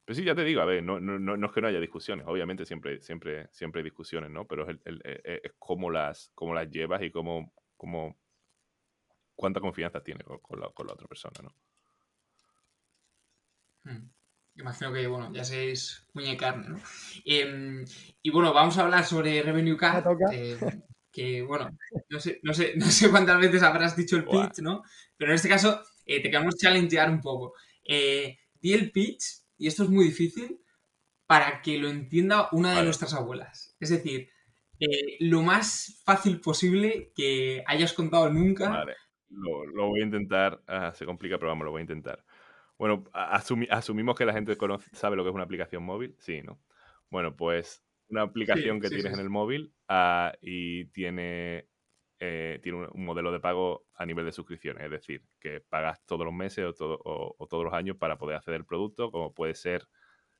pero sí, ya te digo, a ver, no, no, no, no es que no haya discusiones, obviamente siempre, siempre, siempre hay discusiones, ¿no? Pero es, el, el- e- e- es cómo, las, cómo las llevas y cómo, cómo cuánta confianza tienes con, con la, con la otra persona, ¿no? Mm. Imagino que, bueno, ya seis uña y carne, ¿no? Em, y bueno, vamos a hablar sobre Revenue toca. eh, que, bueno, no sé, no, sé, [LAUGHS] no sé cuántas veces habrás dicho el pitch, ¿no? Pero en este caso eh, te queremos challengear un poco. Eh, di el pitch, y esto es muy difícil, para que lo entienda una de Vale. nuestras abuelas. Es decir, eh, lo más fácil posible que hayas contado nunca. Vale, lo, lo voy a intentar, ah, se complica, pero vamos, lo voy a intentar. Bueno, asumi- asumimos que la gente conoce, sabe lo que es una aplicación móvil, sí, ¿no? Bueno, pues una aplicación que sí, tienes sí, en el móvil ah, y tiene, eh, tiene un, un modelo de pago a nivel de suscripciones, es decir, que pagas todos los meses o, todo- o- o todos los años para poder acceder al producto, como puede ser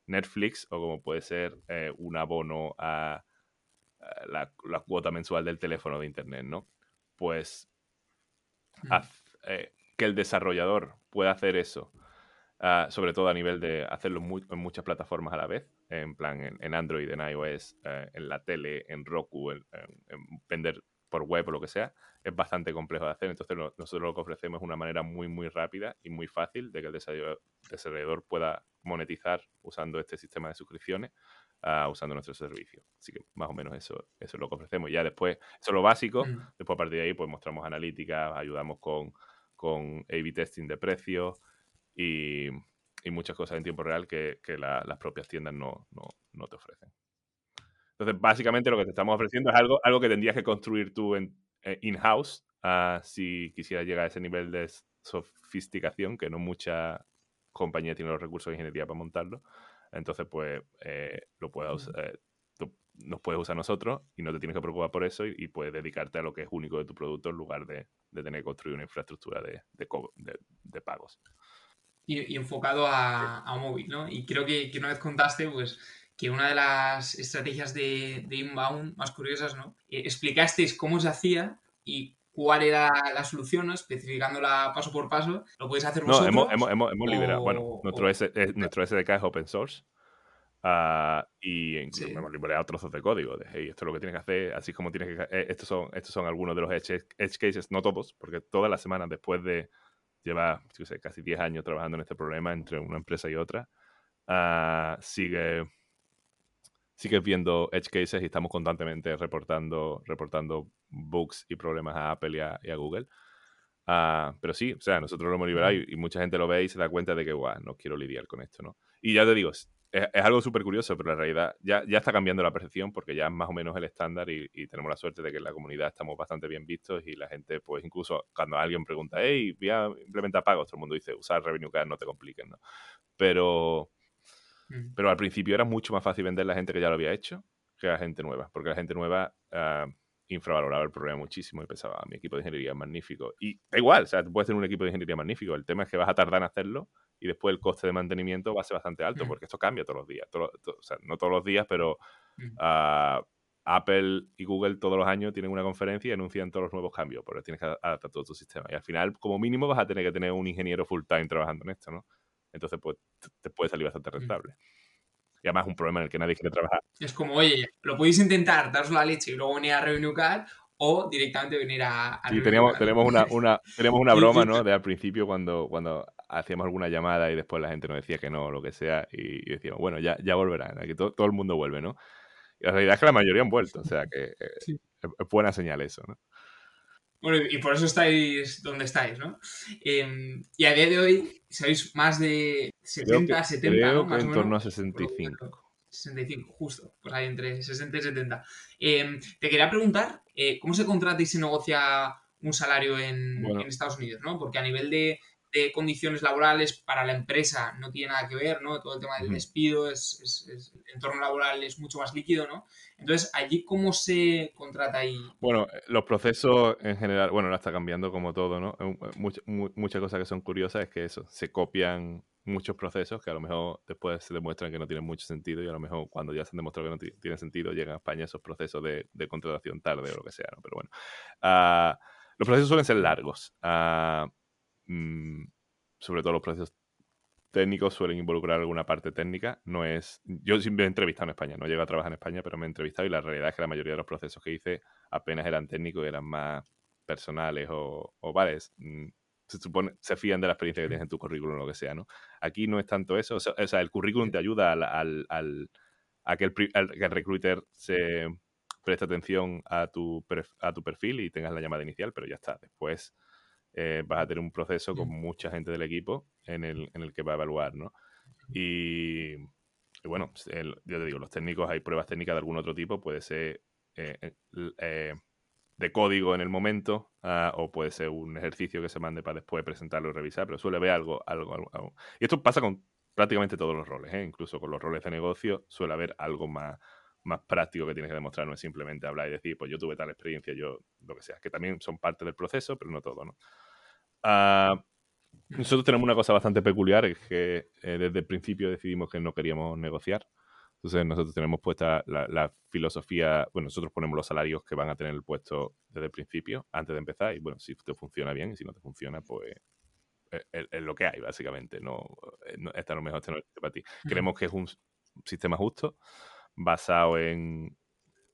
Netflix o como puede ser eh, un abono a, a la, la cuota mensual del teléfono de Internet, ¿no? Pues Mm. haz- eh, que el desarrollador pueda hacer eso, ah, sobre todo a nivel de hacerlo en muchas plataformas a la vez, en plan en, en Android, en iOS, eh, en la tele, en Roku, en, en- en vender por web o lo que sea, es bastante complejo de hacer. Entonces lo- nosotros lo que ofrecemos es una manera muy, muy rápida y muy fácil de que el desarrollador, pueda monetizar usando este sistema de suscripciones, ah, usando nuestro servicio. Así que más o menos eso, eso es lo que ofrecemos. Ya después, eso es lo básico. Mm. Después a partir de ahí pues mostramos analítica, ayudamos con, con A-B testing de precios y, y muchas cosas en tiempo real que, que la- las propias tiendas no, no, no te ofrecen. Entonces, básicamente lo que te estamos ofreciendo es algo, algo que tendrías que construir tú en, eh, in-house ah, si quisieras llegar a ese nivel de sofisticación que no muchas compañías tienen los recursos de ingeniería para montarlo. Entonces, pues, eh, lo puedes usar- eh, tú nos puedes usar nosotros y no te tienes que preocupar por eso y, y puedes dedicarte a lo que es único de tu producto en lugar de, de tener que construir una infraestructura de, de- de pagos. Y, y enfocado a, a móvil, ¿no? Y creo que, que una vez contaste, pues, que una de las estrategias de, de inbound más curiosas, ¿no? Eh, explicasteis cómo se hacía y cuál era la solución, ¿no? Especificándola paso por paso. ¿Lo podéis hacer No, vosotros? hemos, hemos, hemos, hemos liberado. Bueno, o- nuestro, o- S- eh, nuestro SDK es open source. ah, y incluso Sí. hemos liberado trozos de código. De, hey, esto es lo que tienes que hacer, así como tienes que. eh, estos, son, estos son algunos de los edge, edge cases, no todos, porque todas las semanas después de yo sé, casi 10 años trabajando en este problema entre una empresa y otra, ah, sigue. Sigues viendo edge cases y estamos constantemente reportando, reportando bugs y problemas a Apple y a, y a Google. Ah, pero sí, o sea, nosotros lo hemos liberado y, y mucha gente lo ve y se da cuenta de que, guau, no quiero lidiar con esto, ¿no? Y ya te digo, es, algo súper curioso, pero en realidad ya, ya está cambiando la percepción porque ya es más o menos el estándar y, y tenemos la suerte de que en la comunidad estamos bastante bien vistos y la gente, pues incluso cuando alguien pregunta, hey, voy a implementar pagos, todo el mundo dice, usar Revenue Card, no te compliques, ¿no? Pero, Mm. pero al principio era mucho más fácil vender a la gente que ya lo había hecho que a la gente nueva, porque la gente nueva ah, infravaloraba el problema muchísimo y pensaba, "Ah, mi equipo de ingeniería es magnífico. Y da igual, o sea, tú puedes tener un equipo de ingeniería magnífico, el tema es que vas a tardar en hacerlo y después el coste de mantenimiento va a ser bastante alto, Mm. porque esto cambia todos los días. todo- o sea, no todos los días, pero Mm. ah, Apple y Google todos los años tienen una conferencia y anuncian todos los nuevos cambios, porque tienes que adaptar todo tu sistema. Y al final, como mínimo, vas a tener que tener un ingeniero full time trabajando en esto, ¿no? Entonces, pues, te- puede salir bastante Mm. rentable. Y además, un problema en el que nadie quiere trabajar. Es como, oye, lo podéis intentar, daros la leche y luego venir a Card o directamente venir a, a Sí, teníamos, tenemos una, una, tenemos una broma. ¿no? De al principio cuando, cuando hacíamos alguna llamada y después la gente nos decía que no o lo que sea y, y decíamos, bueno, ya, ya volverán, aquí to- todo el mundo vuelve, ¿no? Y la realidad es que la mayoría han vuelto, o sea que eh, [LAUGHS] Sí. es, buena señal eso, ¿no? Bueno, y por eso estáis donde estáis, ¿no? Eh, y a día de hoy sois más de 70, Creo que, 70, creo ¿no? que Más o en torno a menos. 65. 65, justo. Pues ahí entre 60 y 70. Eh, te quería preguntar, eh, ¿cómo se contrata y se negocia un salario en, Bueno. en Estados Unidos, ¿no? Porque a nivel de, de condiciones laborales para la empresa no tiene nada que ver, ¿no? Todo el tema del despido, es, es- es- el entorno laboral es mucho más líquido, ¿no? Entonces, ¿allí cómo se contrata y Bueno, eh, los procesos en general, bueno, ahora está cambiando como todo, ¿no? Eh, much- mu- muchas cosas que son curiosas es que eso, se copian muchos procesos que a lo mejor después se demuestran que no tienen mucho sentido y a lo mejor cuando ya se han demostrado que no ti- tienen sentido llegan a España esos procesos de, de contratación tarde o lo que sea, ¿no? Pero bueno. Ah, los procesos suelen ser largos. Ah, mm, sobre todo los procesos técnicos suelen involucrar alguna parte técnica. No es. Yo me he entrevistado en España, no llego a trabajar en España, pero me he entrevistado y la realidad es que la mayoría de los procesos que hice apenas eran técnicos y eran más personales o, o vale, es, mm, se supone, se fían de la experiencia que tienes en tu currículum o lo que sea, ¿no? Aquí no es tanto eso, o sea, o sea, el currículum te ayuda al, al- al- a que el, al- que el recruiter se preste atención a tu, a tu perfil y tengas la llamada inicial, pero ya está. Después eh, vas a tener un proceso con mucha gente del equipo en el, en el que va a evaluar, ¿no? Y, y bueno, el- yo te digo, los técnicos, hay pruebas técnicas de algún otro tipo, puede ser eh, eh, de código en el momento ah, o puede ser un ejercicio que se mande para después presentarlo y revisar, pero suele haber algo, algo, algo, algo. Y esto pasa con prácticamente todos los roles, ¿eh? incluso con los roles de negocio suele haber algo más, más práctico que tienes que demostrar, no es simplemente hablar y decir, pues yo tuve tal experiencia, yo lo que sea, que también son parte del proceso, pero no todo, ¿no? Ah, nosotros tenemos una cosa bastante peculiar, es que eh, desde el principio decidimos que no queríamos negociar. Entonces nosotros tenemos puesta la, la filosofía, bueno, nosotros ponemos los salarios que van a tener el puesto desde el principio, antes de empezar, y bueno, si te funciona bien, y si no te funciona, pues es, es- es lo que hay, básicamente. No, eh, no, esta no es mejor, esta no es para ti. Creemos que es un sistema justo, basado en,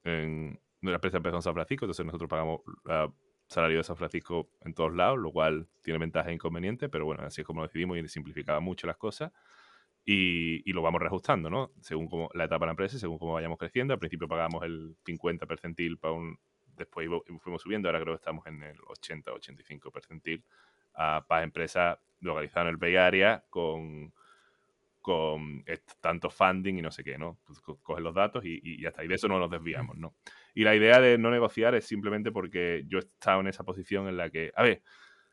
en la empresa empezó en San Francisco, entonces nosotros pagamos ah, salario de San Francisco en todos lados, lo cual tiene ventajas e inconvenientes, pero bueno, así es como decidimos y simplificaba mucho las cosas. Y, lo vamos reajustando, ¿no? Según como la etapa de la empresa, según cómo vayamos creciendo. Al principio pagábamos el 50 percentil para un... Después fuimos subiendo, ahora creo que estamos en el 80-85 percentil ah, para empresas localizadas en el Bay Area con, con tanto funding y no sé qué, ¿no? Pues coges los datos y, y ya. Y de eso no nos desviamos, ¿no? Y la idea de no negociar es simplemente porque yo he estado en esa posición en la que, a ver,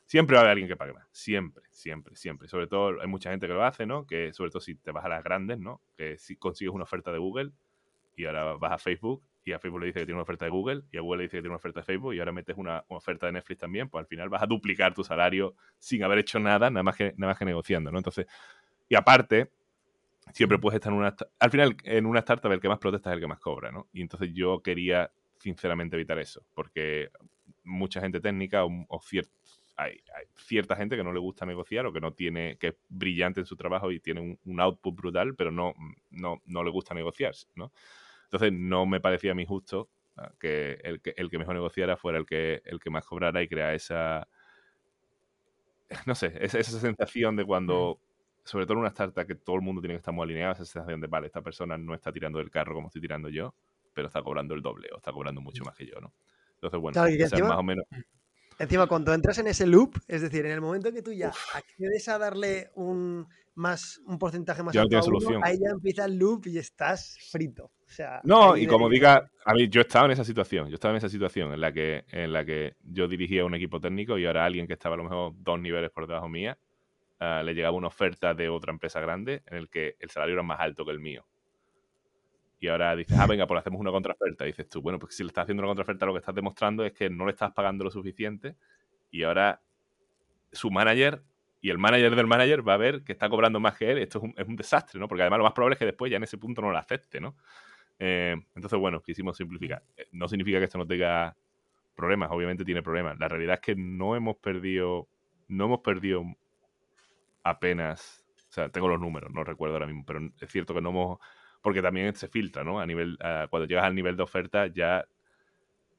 siempre va a haber alguien que pague más. Siempre, siempre, siempre. Sobre todo hay mucha gente que lo hace, ¿no? Que sobre todo si te vas a las grandes, ¿no? Que si consigues una oferta de Google y ahora vas a Facebook y a Facebook le dice que tiene una oferta de Google y a Google le dice que tiene una oferta de Facebook y ahora metes una, oferta de Netflix también, pues al final vas a duplicar tu salario sin haber hecho nada, nada más que, nada más que negociando, ¿no? Entonces, y aparte, siempre puedes estar en una... Al final, en una startup el que más protesta es el que más cobra, ¿no? Y entonces yo quería sinceramente evitar eso, porque mucha gente técnica o, o hay, cierta gente que no le gusta negociar o que no tiene, que es brillante en su trabajo y tiene un, output brutal, pero no, no, no, le gusta negociar, ¿no? Entonces no me parecía a mí justo que el, que el que mejor negociara fuera el que, el que más cobrara y crea esa, no sé, esa, esa sensación de cuando, sobre todo en una startup que todo el mundo tiene que estar muy alineado, esa sensación de, vale, esta persona no está tirando el carro como estoy tirando yo, pero está cobrando el doble o está cobrando mucho más que yo, ¿no? Entonces, bueno, más o menos... Encima, cuando entras en ese loop, es decir, en el momento que tú ya accedes a darle un, más, un porcentaje más alto, ahí ya empieza el loop y estás frito. no, y como diga, a mí yo estaba en esa situación, yo estaba en esa situación en la que, en la que yo dirigía un equipo técnico y ahora alguien que estaba a lo mejor dos niveles por debajo mía, ah, le llegaba una oferta de otra empresa grande en el que el salario era más alto que el mío. Y ahora dices, ah, venga, pues hacemos una contraoferta. Dices tú, bueno, pues si le estás haciendo una contraoferta, lo que estás demostrando es que no le estás pagando lo suficiente. Y ahora su manager y el manager del manager va a ver que está cobrando más que él. Esto es un, desastre, ¿no? Porque además lo más probable es que después ya en ese punto no lo acepte, ¿no? Eh, entonces, bueno, quisimos simplificar. Eh, no significa que esto no tenga problemas, obviamente tiene problemas. La realidad es que no hemos perdido, no hemos perdido apenas, o sea, tengo los números, no recuerdo ahora mismo, pero es cierto que no hemos porque también se filtra, ¿no? A nivel, cuando llegas al nivel de oferta ya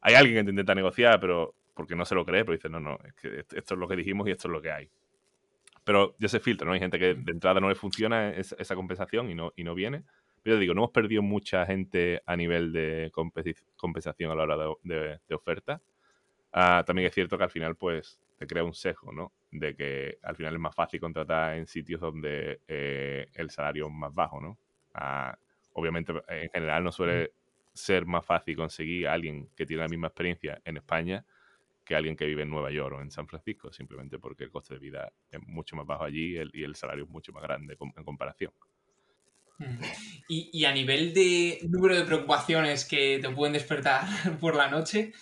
hay alguien que te intenta negociar, pero porque no se lo cree, pero dice, no, no, es que esto es lo que dijimos y esto es lo que hay. Pero ya se filtra, ¿no? Hay gente que de entrada no le funciona esa, compensación y no, y no viene. Pero digo, no hemos perdido mucha gente a nivel de compensación a la hora de, oferta. Ah, también es cierto que al final, pues, te crea un sesgo, ¿no? De que al final es más fácil contratar en sitios donde eh, el salario es más bajo, ¿no? Ah, obviamente en general no suele ser más fácil conseguir a alguien que tiene la misma experiencia en España que alguien que vive en Nueva York o en San Francisco, simplemente porque el coste de vida es mucho más bajo allí y el, salario es mucho más grande en comparación. Y, a nivel de número de preocupaciones que te pueden despertar [LAUGHS] por la noche,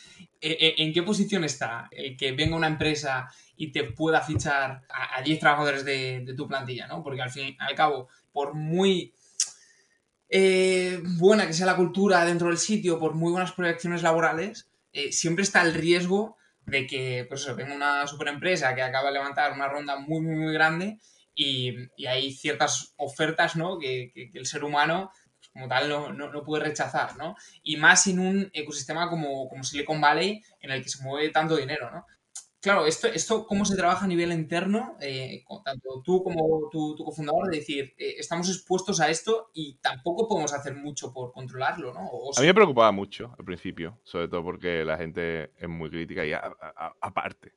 ¿e, e, ¿en qué posición está el que venga una empresa y te pueda fichar a, 10 trabajadores de, tu plantilla? ¿no? Porque al fin y al cabo, por muy eh, buena que sea la cultura dentro del sitio, por muy buenas proyecciones laborales, eh, siempre está el riesgo de que, pues venga una superempresa que acaba de levantar una ronda muy, muy, muy grande y, hay ciertas ofertas, ¿no? Que, el ser humano, pues, como tal, no, no, puede rechazar, ¿no? Y más en un ecosistema como, como Silicon Valley, en el que se mueve tanto dinero, ¿no? Claro, esto, esto cómo se trabaja a nivel interno, eh, tanto tú como tu, tu cofundador, de decir, eh, estamos expuestos a esto y tampoco podemos hacer mucho por controlarlo, ¿no? a mí me preocupaba mucho al principio, sobre todo porque la gente es muy crítica y aparte,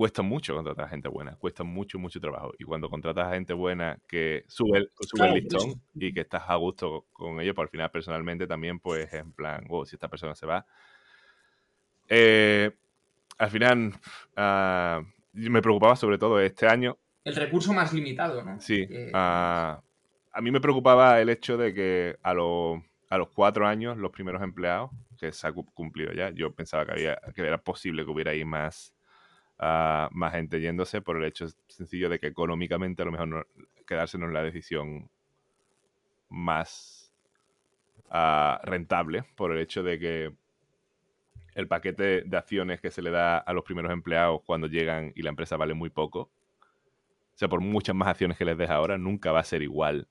cuesta mucho contratar gente buena, cuesta mucho, mucho trabajo. Y cuando contratas a gente buena que sube, sube el listón y que estás a gusto con ellos, pues al final personalmente también, pues en plan, oh, si esta persona se va. Eh, al final uh, me preocupaba sobre todo este año. El recurso más limitado, ¿no? Sí. Uh, a mí me preocupaba el hecho de que a, a los cuatro años los primeros empleados, que se ha cumplido ya, yo pensaba que, había, que era posible que hubiera ahí más, uh, más gente yéndose por el hecho sencillo de que económicamente a lo mejor no, es la decisión más rentable, por el hecho de que el paquete de acciones que se le da a los primeros empleados cuando llegan y la empresa vale muy poco. O sea, por muchas más acciones que les des ahora, nunca va a ser igual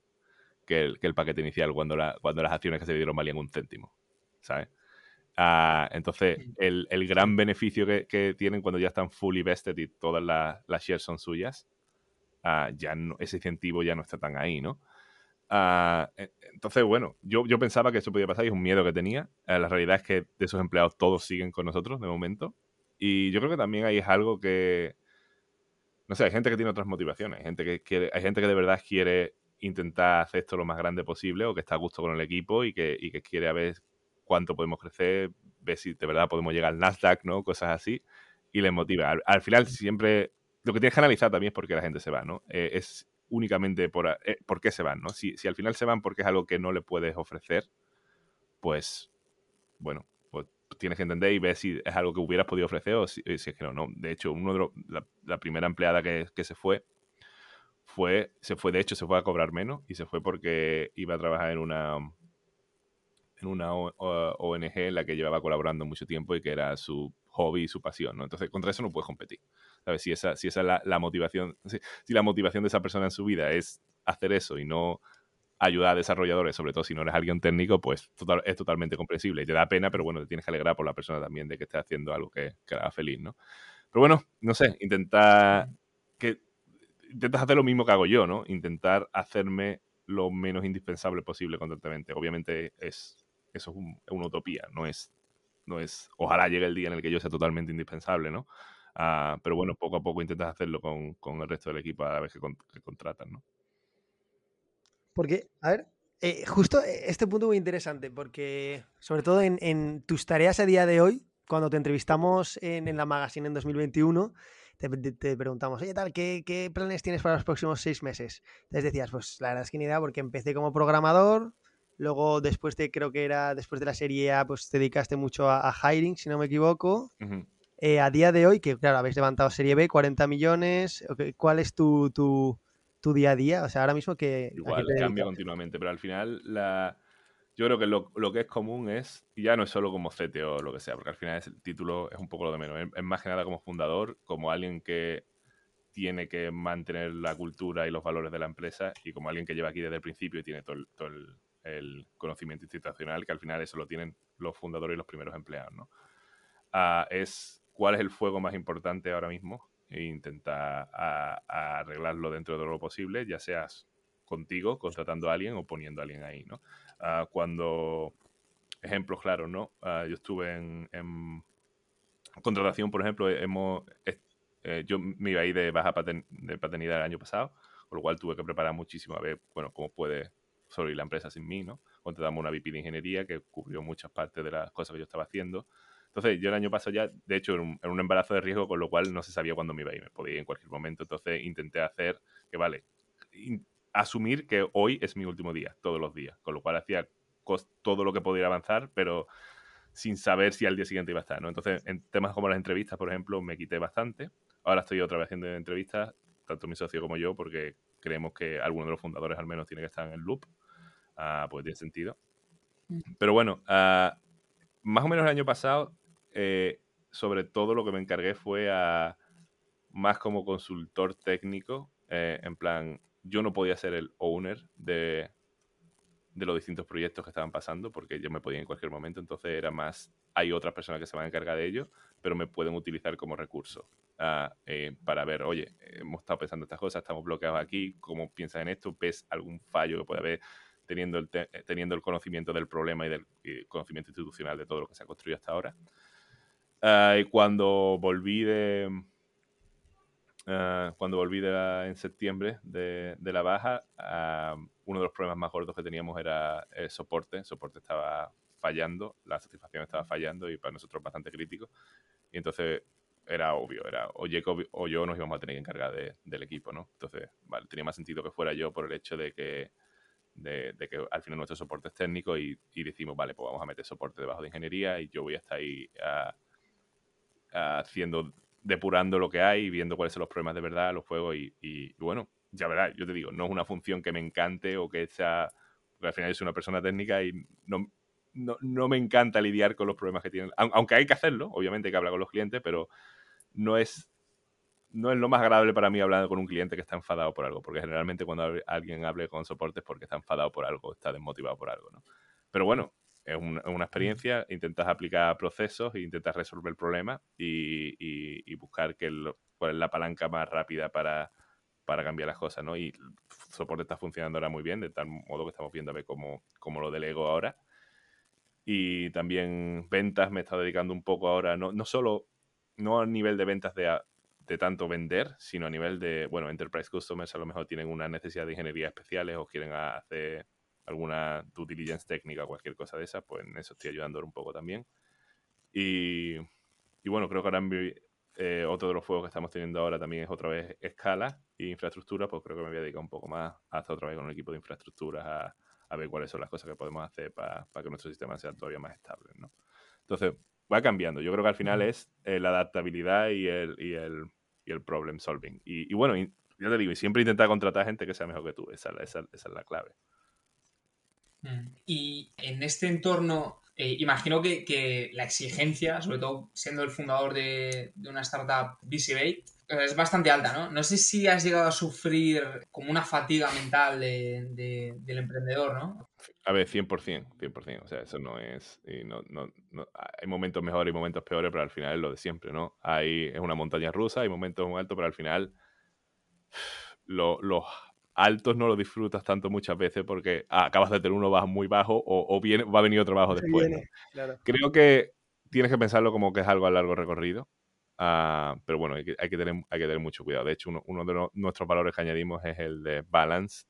que el, que el paquete inicial cuando, cuando las acciones que se dieron valían un céntimo. ¿Sabes? Ah, entonces, el, el, gran beneficio que, que, tienen cuando ya están fully vested y todas las, las shares son suyas, ah, ya no, ese incentivo ya no está tan ahí, ¿no? Ah, e, entonces, bueno, yo, yo pensaba que eso podía pasar y es un miedo que tenía. La realidad es que de esos empleados todos siguen con nosotros de momento. Y yo creo que también ahí es algo que, no sé, hay gente que tiene otras motivaciones, hay gente que quiere, hay gente que de verdad quiere intentar hacer esto lo más grande posible o que está a gusto con el equipo y que, y que quiere ver cuánto podemos crecer, ver si de verdad podemos llegar al Nasdaq, ¿no? Cosas así. Y les motiva. Al, final siempre lo que tienes que analizar también es por qué la gente se va, ¿no? Eh, es únicamente por, eh, por qué se van, ¿no? Si, si al final se van porque es algo que no le puedes ofrecer, pues, bueno, pues tienes que entender y ver si es algo que hubieras podido ofrecer o si, es que no, no. De hecho, uno de la, la, primera empleada que, que, se fue, fue, se fue, de hecho, se fue a cobrar menos y se fue porque iba a trabajar en una en una ONG en la que llevaba colaborando mucho tiempo y que era su hobby y su pasión, ¿no? Entonces, contra eso no puedes competir. ¿Sabes? Si esa, si esa es la, motivación, si, la motivación de esa persona en su vida es hacer eso y no ayudar a desarrolladores, sobre todo si no eres alguien técnico, pues es totalmente comprensible y te da pena, pero bueno, te tienes que alegrar por la persona también de que esté haciendo algo que, que la haga feliz, ¿no? Pero bueno, no sé, intentar que intentas hacer lo mismo que hago yo, ¿no? Intentar hacerme lo menos indispensable posible constantemente. Obviamente es eso es, una utopía, no es, no es, ojalá llegue el día en el que yo sea totalmente indispensable, ¿no? Ah, pero bueno, poco a poco intentas hacerlo con, con, el resto del equipo a la vez que, contratan, ¿no? Porque, a ver, eh, justo este punto muy interesante, porque sobre todo en, tus tareas a día de hoy, cuando te entrevistamos en, la magazine en 2021, te, te, preguntamos, oye, tal, ¿qué, ¿qué, planes tienes para los próximos seis meses? Entonces decías, pues la verdad es que ni idea, porque empecé como programador, Luego, después de, creo que era después de la serie A, pues te dedicaste mucho a, hiring, si no me equivoco. Eh, a día de hoy, que claro, habéis levantado serie B, 40 millones. ¿Cuál es tu, tu, tu día a día? O sea, ahora mismo que... Igual, cambia continuamente, pero al final la... Yo creo que lo, lo, que es común es, y ya no es solo como CTO o lo que sea, porque al final el título es un poco lo de menos. Es, más que nada como fundador, como alguien que tiene que mantener la cultura y los valores de la empresa y como alguien que lleva aquí desde el principio y tiene todo todo el, el conocimiento institucional, que al final eso lo tienen los fundadores y los primeros empleados, ¿no? Ah, es cuál es el fuego más importante ahora mismo e intentar arreglarlo dentro de lo posible, ya seas contigo, contratando a alguien o poniendo a alguien ahí, ¿no? Ah, cuando, ejemplos claros, ¿no? Ah, yo estuve en, contratación, por ejemplo, hemos, eh, yo me iba a de baja de paternidad el año pasado, con lo cual tuve que preparar muchísimo a ver, bueno, cómo puede sobre la empresa sin mí, ¿no? Contratamos una VP de ingeniería que cubrió muchas partes de las cosas que yo estaba haciendo. Entonces, yo el año pasado ya, de hecho, en un, embarazo de riesgo, con lo cual no se sabía cuándo me iba a ir, me podía ir en cualquier momento. Entonces, intenté hacer que, vale, asumir que hoy es mi último día, todos los días, con lo cual hacía todo lo que podía avanzar, pero sin saber si al día siguiente iba a estar, ¿no? Entonces, en temas como las entrevistas, por ejemplo, me quité bastante. Ahora estoy otra vez haciendo entrevistas, tanto mi socio como yo, porque creemos que alguno de los fundadores al menos tiene que estar en el loop, uh, pues tiene sentido. Mm. Pero bueno, uh, más o menos el año pasado, eh, sobre todo lo que me encargué fue a más como consultor técnico, eh, en plan, yo no podía ser el owner de, de los distintos proyectos que estaban pasando, porque yo me podía en cualquier momento, entonces era más, hay otras personas que se van a encargar de ello, pero me pueden utilizar como recurso eh, para ver, oye, hemos estado pensando estas cosas, estamos bloqueados aquí, ¿cómo piensas en esto? ¿Ves algún fallo que puede haber teniendo el, eh, teniendo el conocimiento del problema y del conocimiento institucional de todo lo que se ha construido hasta ahora? Ah, y cuando volví de... Uh, cuando volví de en septiembre de, la baja, uh, uno de los problemas más gordos que teníamos era el soporte. El soporte estaba fallando, la satisfacción estaba fallando y para nosotros bastante crítico. Y entonces era obvio, era o Jacob o yo nos íbamos a tener que encargar de, del equipo, ¿no? Entonces, tenía más sentido que fuera yo por el hecho de que, de, que al final nuestro soporte es técnico y, y, decimos, vale, pues vamos a meter soporte debajo de ingeniería y yo voy a estar ahí haciendo, depurando lo que hay, viendo cuáles son los problemas de verdad, los juegos y, y, bueno, ya verás, yo te digo, no es una función que me encante o que sea, porque al final soy una persona técnica y no, no, no, me encanta lidiar con los problemas que tienen. Aunque hay que hacerlo, obviamente hay que hablar con los clientes, pero no es, no es lo más agradable para mí hablar con un cliente que está enfadado por algo, porque generalmente cuando alguien hable con soporte es porque está enfadado por algo, está desmotivado por algo, ¿no? Pero bueno, es una, experiencia, intentas aplicar procesos e intentas resolver el problema y, y, buscar que cuál es la palanca más rápida para, para cambiar las cosas, ¿no? Y el soporte está funcionando ahora muy bien, de tal modo que estamos viendo a ver cómo, cómo lo delego ahora. Y también ventas, me he estado dedicando un poco ahora, no, no solo no a nivel de ventas de, de tanto vender, sino a nivel de, bueno, Enterprise Customers a lo mejor tienen una necesidad de ingeniería especiales o quieren hacer alguna due diligence técnica o cualquier cosa de esa, pues en eso estoy ayudando un poco también. Y, y bueno, creo que ahora eh, otro de los fuegos que estamos teniendo ahora también es otra vez escala e infraestructura, pues creo que me voy a dedicar un poco más hasta otra vez con el equipo de infraestructuras a, a ver cuáles son las cosas que podemos hacer para que nuestro sistema sea todavía más estable, ¿no? Entonces, va cambiando. Yo creo que al final es eh, la adaptabilidad y el, y el, y el problem solving. Y, bueno, y, ya te digo, y siempre intentar contratar gente que sea mejor que tú. Esa, esa, es la clave. Mm. Y en este entorno, eh, imagino que, que, la exigencia, sobre todo siendo el fundador de, de una startup VC es bastante alta, ¿no? No sé si has llegado a sufrir como una fatiga mental de, de, del emprendedor, ¿no? A ver, 100%, 100%. O sea, eso no es... No, no, no, hay momentos mejores y momentos peores, pero al final es lo de siempre, ¿no? Hay, es una montaña rusa, hay momentos muy altos, pero al final [SIGHS] los altos no los disfrutas tanto muchas veces porque ah, acabas de tener uno bajo muy bajo o, o viene, va a venir otro bajo después. Viene, claro. Creo que tienes que pensarlo como que es algo a largo recorrido. Uh, pero bueno, hay que, tener, hay que tener mucho cuidado. De hecho, uno, de los, nuestros valores que añadimos es el de balance.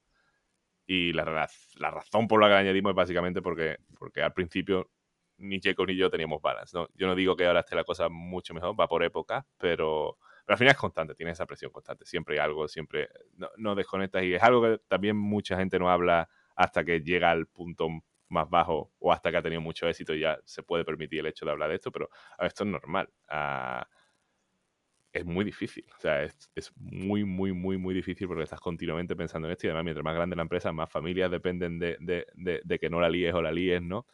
Y la, razón por la que añadimos es básicamente porque, porque al principio ni Checo ni yo teníamos balance. ¿no? Yo no digo que ahora esté la cosa mucho mejor, va por época, pero, al final es constante, tiene esa presión constante. Siempre hay algo, siempre no, no, desconectas. Y es algo que también mucha gente no habla hasta que llega al punto más bajo o hasta que ha tenido mucho éxito y ya se puede permitir el hecho de hablar de esto, pero esto es normal. Uh, es muy difícil. O sea, es, muy, muy, muy, muy difícil porque estás continuamente pensando en esto y además mientras más grande la empresa, más familias dependen de, de, de, de que no la líes o la líes, ¿no?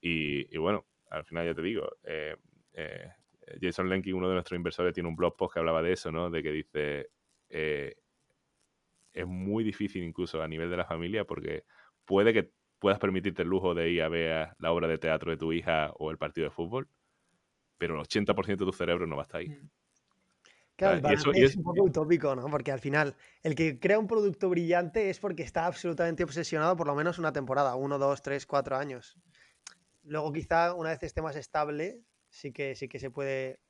Y, y bueno, al final ya te digo, eh, eh, Jason Lenky, uno de nuestros inversores, tiene un blog post que hablaba de eso, ¿no? De que dice, eh, es muy difícil incluso a nivel de la familia porque puede que puedas permitirte el lujo de ir a ver la obra de teatro de tu hija o el partido de fútbol, pero el 80% de tu cerebro no va a estar ahí. Mm. Claro, para eso, es un poco utópico, ¿no? Porque al final, el que crea un producto brillante es porque está absolutamente obsesionado por lo menos una temporada, uno, dos, tres, cuatro años. Luego quizá una vez esté más estable, sí que, sí que se puede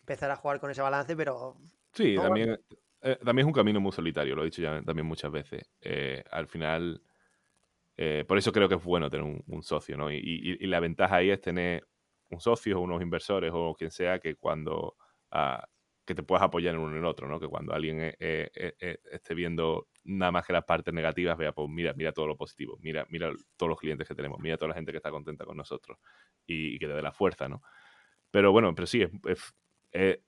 empezar a jugar con ese balance, pero... Sí, también, eh, también es un camino muy solitario, lo he dicho ya también muchas veces. Eh, al final, eh, por eso creo que es bueno tener un, un socio, ¿no? Y, y, y, la ventaja ahí es tener un socio o unos inversores o quien sea que cuando... Uh, que te puedas apoyar en uno en otro, ¿no? Que cuando alguien eh, eh, eh, esté viendo nada más que las partes negativas, vea, pues mira, mira todo lo positivo, mira, mira todos los clientes que tenemos, mira toda la gente que está contenta con nosotros y, que te dé la fuerza, ¿no? Pero bueno, pero sí,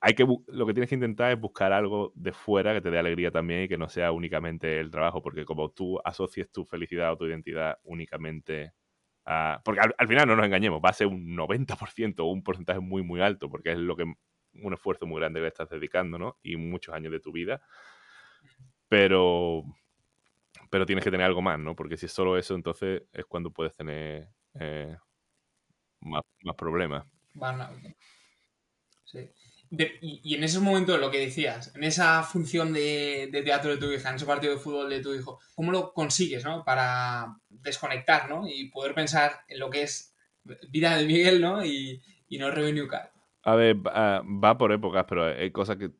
hay que lo que tienes que intentar es buscar algo de fuera que te dé alegría también y que no sea únicamente el trabajo, porque como tú asocies tu felicidad o tu identidad únicamente a... Porque al, al final no nos engañemos, va a ser un 90% o un porcentaje muy, muy alto, porque es lo que un esfuerzo muy grande que le estás dedicando, ¿no? Y muchos años de tu vida. Pero, pero tienes que tener algo más, ¿no? Porque si es solo eso, entonces es cuando puedes tener eh, más, más, problemas. Sí. Y, en esos momentos, lo que decías, en esa función de, de, teatro de tu hija, en ese partido de fútbol de tu hijo, ¿cómo lo consigues, ¿no? Para desconectar, ¿no? Y poder pensar en lo que es vida de Miguel, ¿no? Y, y no Revenue Card. A ver, va, va, por épocas, pero hay cosas que.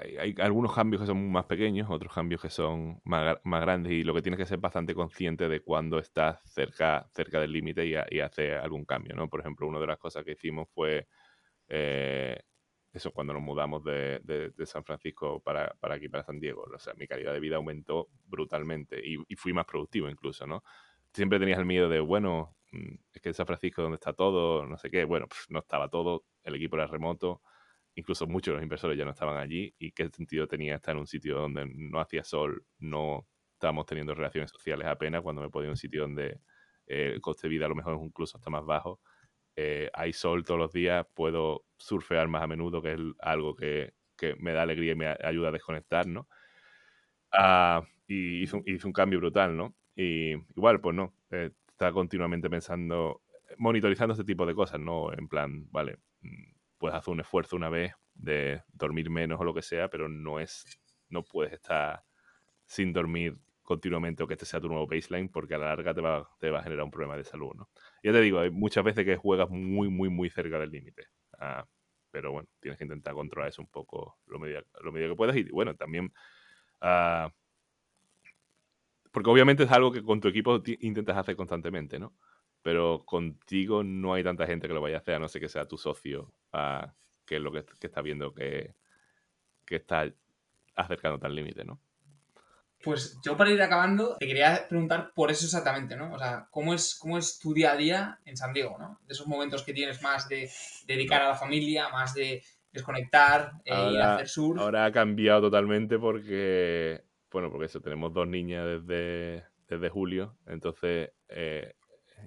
Hay, hay, algunos cambios que son más pequeños, otros cambios que son más, grandes, y lo que tienes que ser bastante consciente de cuando estás cerca, cerca del límite y, y algún cambio, ¿no? Por ejemplo, una de las cosas que hicimos fue. Eh, eso cuando nos mudamos de, de, de, San Francisco para, para aquí, para San Diego. O sea, mi calidad de vida aumentó brutalmente y, y fui más productivo incluso, ¿no? Siempre tenías el miedo de, bueno, mm, es que en San Francisco donde está todo, no sé qué, bueno, pues no estaba todo, el equipo era remoto, incluso muchos de los inversores ya no estaban allí y qué sentido tenía estar en un sitio donde no hacía sol, no estábamos teniendo relaciones sociales apenas, cuando me podía un sitio donde eh, el coste de vida a lo mejor incluso hasta más bajo. Eh, hay sol todos los días, puedo surfear más a menudo, que es algo que, que me da alegría y me ayuda a desconectar, ¿no? Uh, y hizo, hizo, un cambio brutal, ¿no? Y igual, pues no, eh, está continuamente pensando, monitorizando este tipo de cosas, ¿no? En plan, vale, mm, puedes hacer un esfuerzo una vez de dormir menos o lo que sea, pero no es, no puedes estar sin dormir continuamente o que este sea tu nuevo baseline porque a la larga te va, te va a generar un problema de salud, ¿no? Ya te digo, hay muchas veces que juegas muy, muy, muy cerca del límite. Uh, pero bueno, tienes que intentar controlar eso un poco lo medio, lo medio que puedas y bueno, también... ah, porque obviamente es algo que con tu equipo intentas hacer constantemente, ¿no? Pero contigo no hay tanta gente que lo vaya a hacer, a no ser que sea tu socio, ah, que es lo que, que está viendo que, que está acercándote al límite, ¿no? Pues yo para ir acabando, te quería preguntar por eso exactamente, ¿no? O sea, ¿cómo es, cómo es tu día a día en San Diego, ¿no? De esos momentos que tienes más de dedicar a la familia, más de desconectar, eh, ir a Ahora- hacer surf. Ahora ha cambiado totalmente porque, bueno, porque eso, tenemos dos niñas desde, desde julio, entonces eh,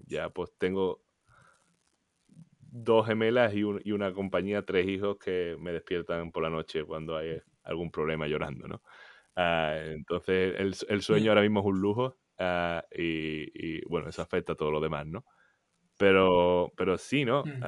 ya pues tengo dos gemelas y, un- y una compañía, tres hijos que me despiertan por la noche cuando hay algún problema llorando, ¿no? Ah, entonces el, el sueño ahora mismo es un lujo ah, y, y, bueno, eso afecta a todo lo demás, ¿no? Pero, pero sí, ¿no? Mm.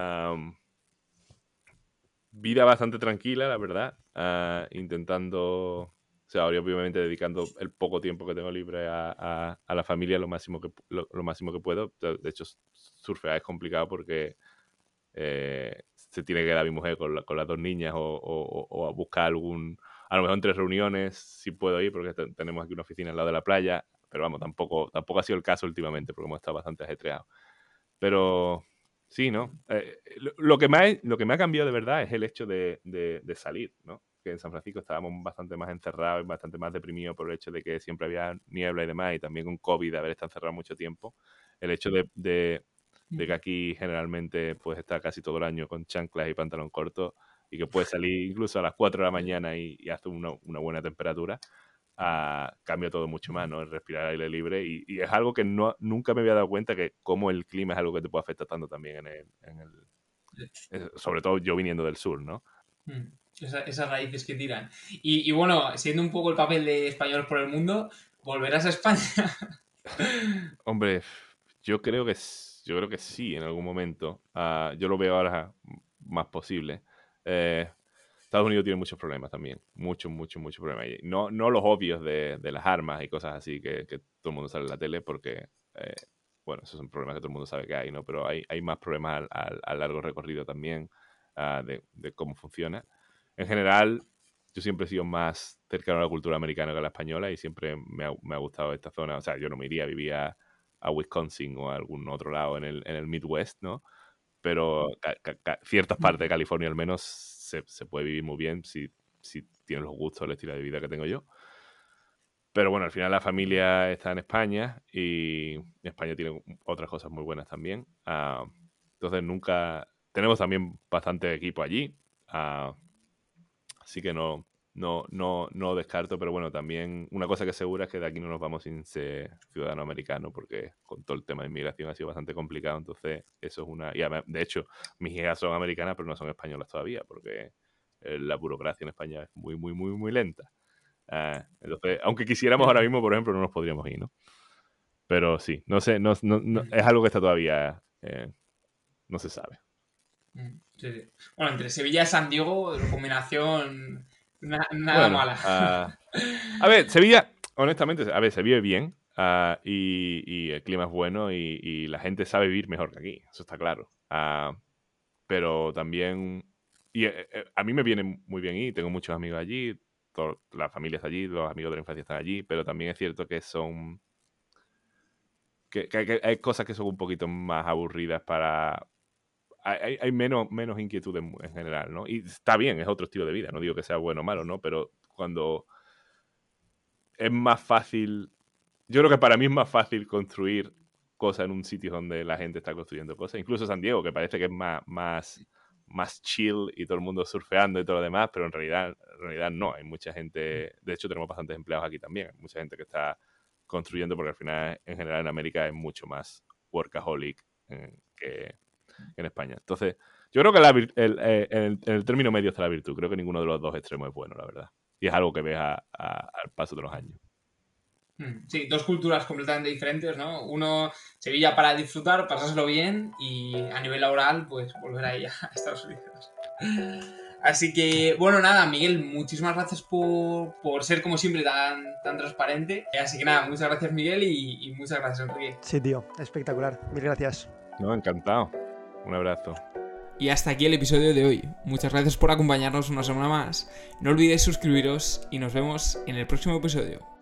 Vida bastante tranquila, la verdad. ah, intentando, o sea, ahora obviamente dedicando el poco tiempo que tengo libre a, a- a la familia lo máximo que, lo, lo máximo que puedo. De hecho, surfear es complicado porque eh, se tiene que quedar mi mujer con, la- con las dos niñas o, o- o- a buscar algún, a lo mejor en tres reuniones sí puedo ir porque te- tenemos aquí una oficina al lado de la playa, pero vamos, tampoco, tampoco ha sido el caso últimamente porque hemos estado bastante ajetreados. Pero sí, ¿no? Eh, lo, lo que me ha, lo que me ha cambiado de verdad es el hecho de, de- de salir, ¿no? Que en San Francisco estábamos bastante más encerrados y bastante más deprimidos por el hecho de que siempre había niebla y demás, y también con COVID, haber estado encerrado mucho tiempo. El hecho de, de- de que aquí generalmente pues está casi todo el año con chanclas y pantalón corto y que puedes salir incluso a las 4 de la mañana y, y hace una, una buena temperatura, ah, cambia todo mucho más, ¿no? El respirar aire libre y, y es algo que no, nunca me había dado cuenta que como el clima es algo que te puede afectar tanto también en el... en el- eh, sobre todo yo viniendo del sur, ¿no? Mm, esa- esas raíces que tiran. Y, bueno, siendo un poco el papel de españoles por el mundo, ¿volverás a España? [LAUGHS] Hombre, yo creo que yo creo que sí en algún momento. Ah, yo lo veo ahora más posible. Eh, Estados Unidos tiene muchos problemas también, muchos, muchos, muchos problemas. No, no los obvios de, de las armas y cosas así que, que todo el mundo sale en la tele porque, eh, bueno, esos son problemas que todo el mundo sabe que hay, ¿no? Pero hay, hay más problemas al- al- a, largo recorrido también ah, de, de cómo funciona. En general, yo siempre he sido más cercano a la cultura americana que a la española y siempre me ha, me ha gustado esta zona. O sea, yo no me iría a vivir a, Wisconsin o a algún otro lado en el, en el Midwest, ¿no? Pero ciertas partes de California al menos se, se puede vivir muy bien si, si tienes los gustos, el estilo de vida que tengo yo. Pero bueno, al final la familia está en España y España tiene otras cosas muy buenas también. Ah, entonces nunca... Tenemos también bastante equipo allí. ah, así que no, no, no, no descarto, pero bueno, también una cosa que segura es que de aquí no nos vamos sin ser ciudadano americano, porque con todo el tema de inmigración ha sido bastante complicado, entonces eso es una... De hecho, mis hijas son americanas, pero no son españolas todavía, porque eh, la burocracia en España es muy, muy, muy, muy lenta. Ah, entonces, aunque quisiéramos ahora mismo, por ejemplo, no nos podríamos ir, ¿no? Pero sí, no sé, no, no- no- es algo que está todavía... eh, no se sabe. Mm, sí, sí. Bueno, entre Sevilla y San Diego, combinación na- nada Bueno, mala. ah, a ver, Sevilla, honestamente, a ver, se vive bien ah, y, y el clima es bueno y, y la gente sabe vivir mejor que aquí, eso está claro. Ah, pero también, y eh, eh, a mí me viene muy bien ir, tengo muchos amigos allí, la familia está allí, los amigos de la infancia están allí, pero también es cierto que son... Que, que hay- que hay cosas que son un poquito más aburridas para, hay, menos, menos inquietud en, en general, ¿no? Y está bien, es otro estilo de vida, no digo que sea bueno o malo, ¿no? Pero cuando es más fácil, yo creo que para mí es más fácil construir cosas en un sitio donde la gente está construyendo cosas, incluso San Diego, que parece que es más, más, más chill y todo el mundo surfeando y todo lo demás, pero en realidad, en realidad no, hay mucha gente, de hecho tenemos bastantes empleados aquí también, hay mucha gente que está construyendo porque al final en general en América es mucho más workaholic eh, que, en España. Entonces, yo creo que la el- eh, en, el, el término medio está la virtud. Creo que ninguno de los dos extremos es bueno, la verdad. Y es algo que ves a- a- al paso de los años. Mm, Sí, dos culturas completamente diferentes, ¿no? Uno, Sevilla para disfrutar, pasárselo bien y a nivel laboral, pues volver ahí a [LAUGHS] Estados Unidos. Así que, bueno, nada, Miguel, muchísimas gracias por, por ser como siempre tan, tan transparente. Así que nada, muchas gracias Miguel y, y muchas gracias Enrique. Sí, tío, espectacular. Mil gracias. No, encantado. Un abrazo. Y hasta aquí el episodio de hoy. Muchas gracias por acompañarnos una semana más. No olvidéis suscribiros y nos vemos en el próximo episodio.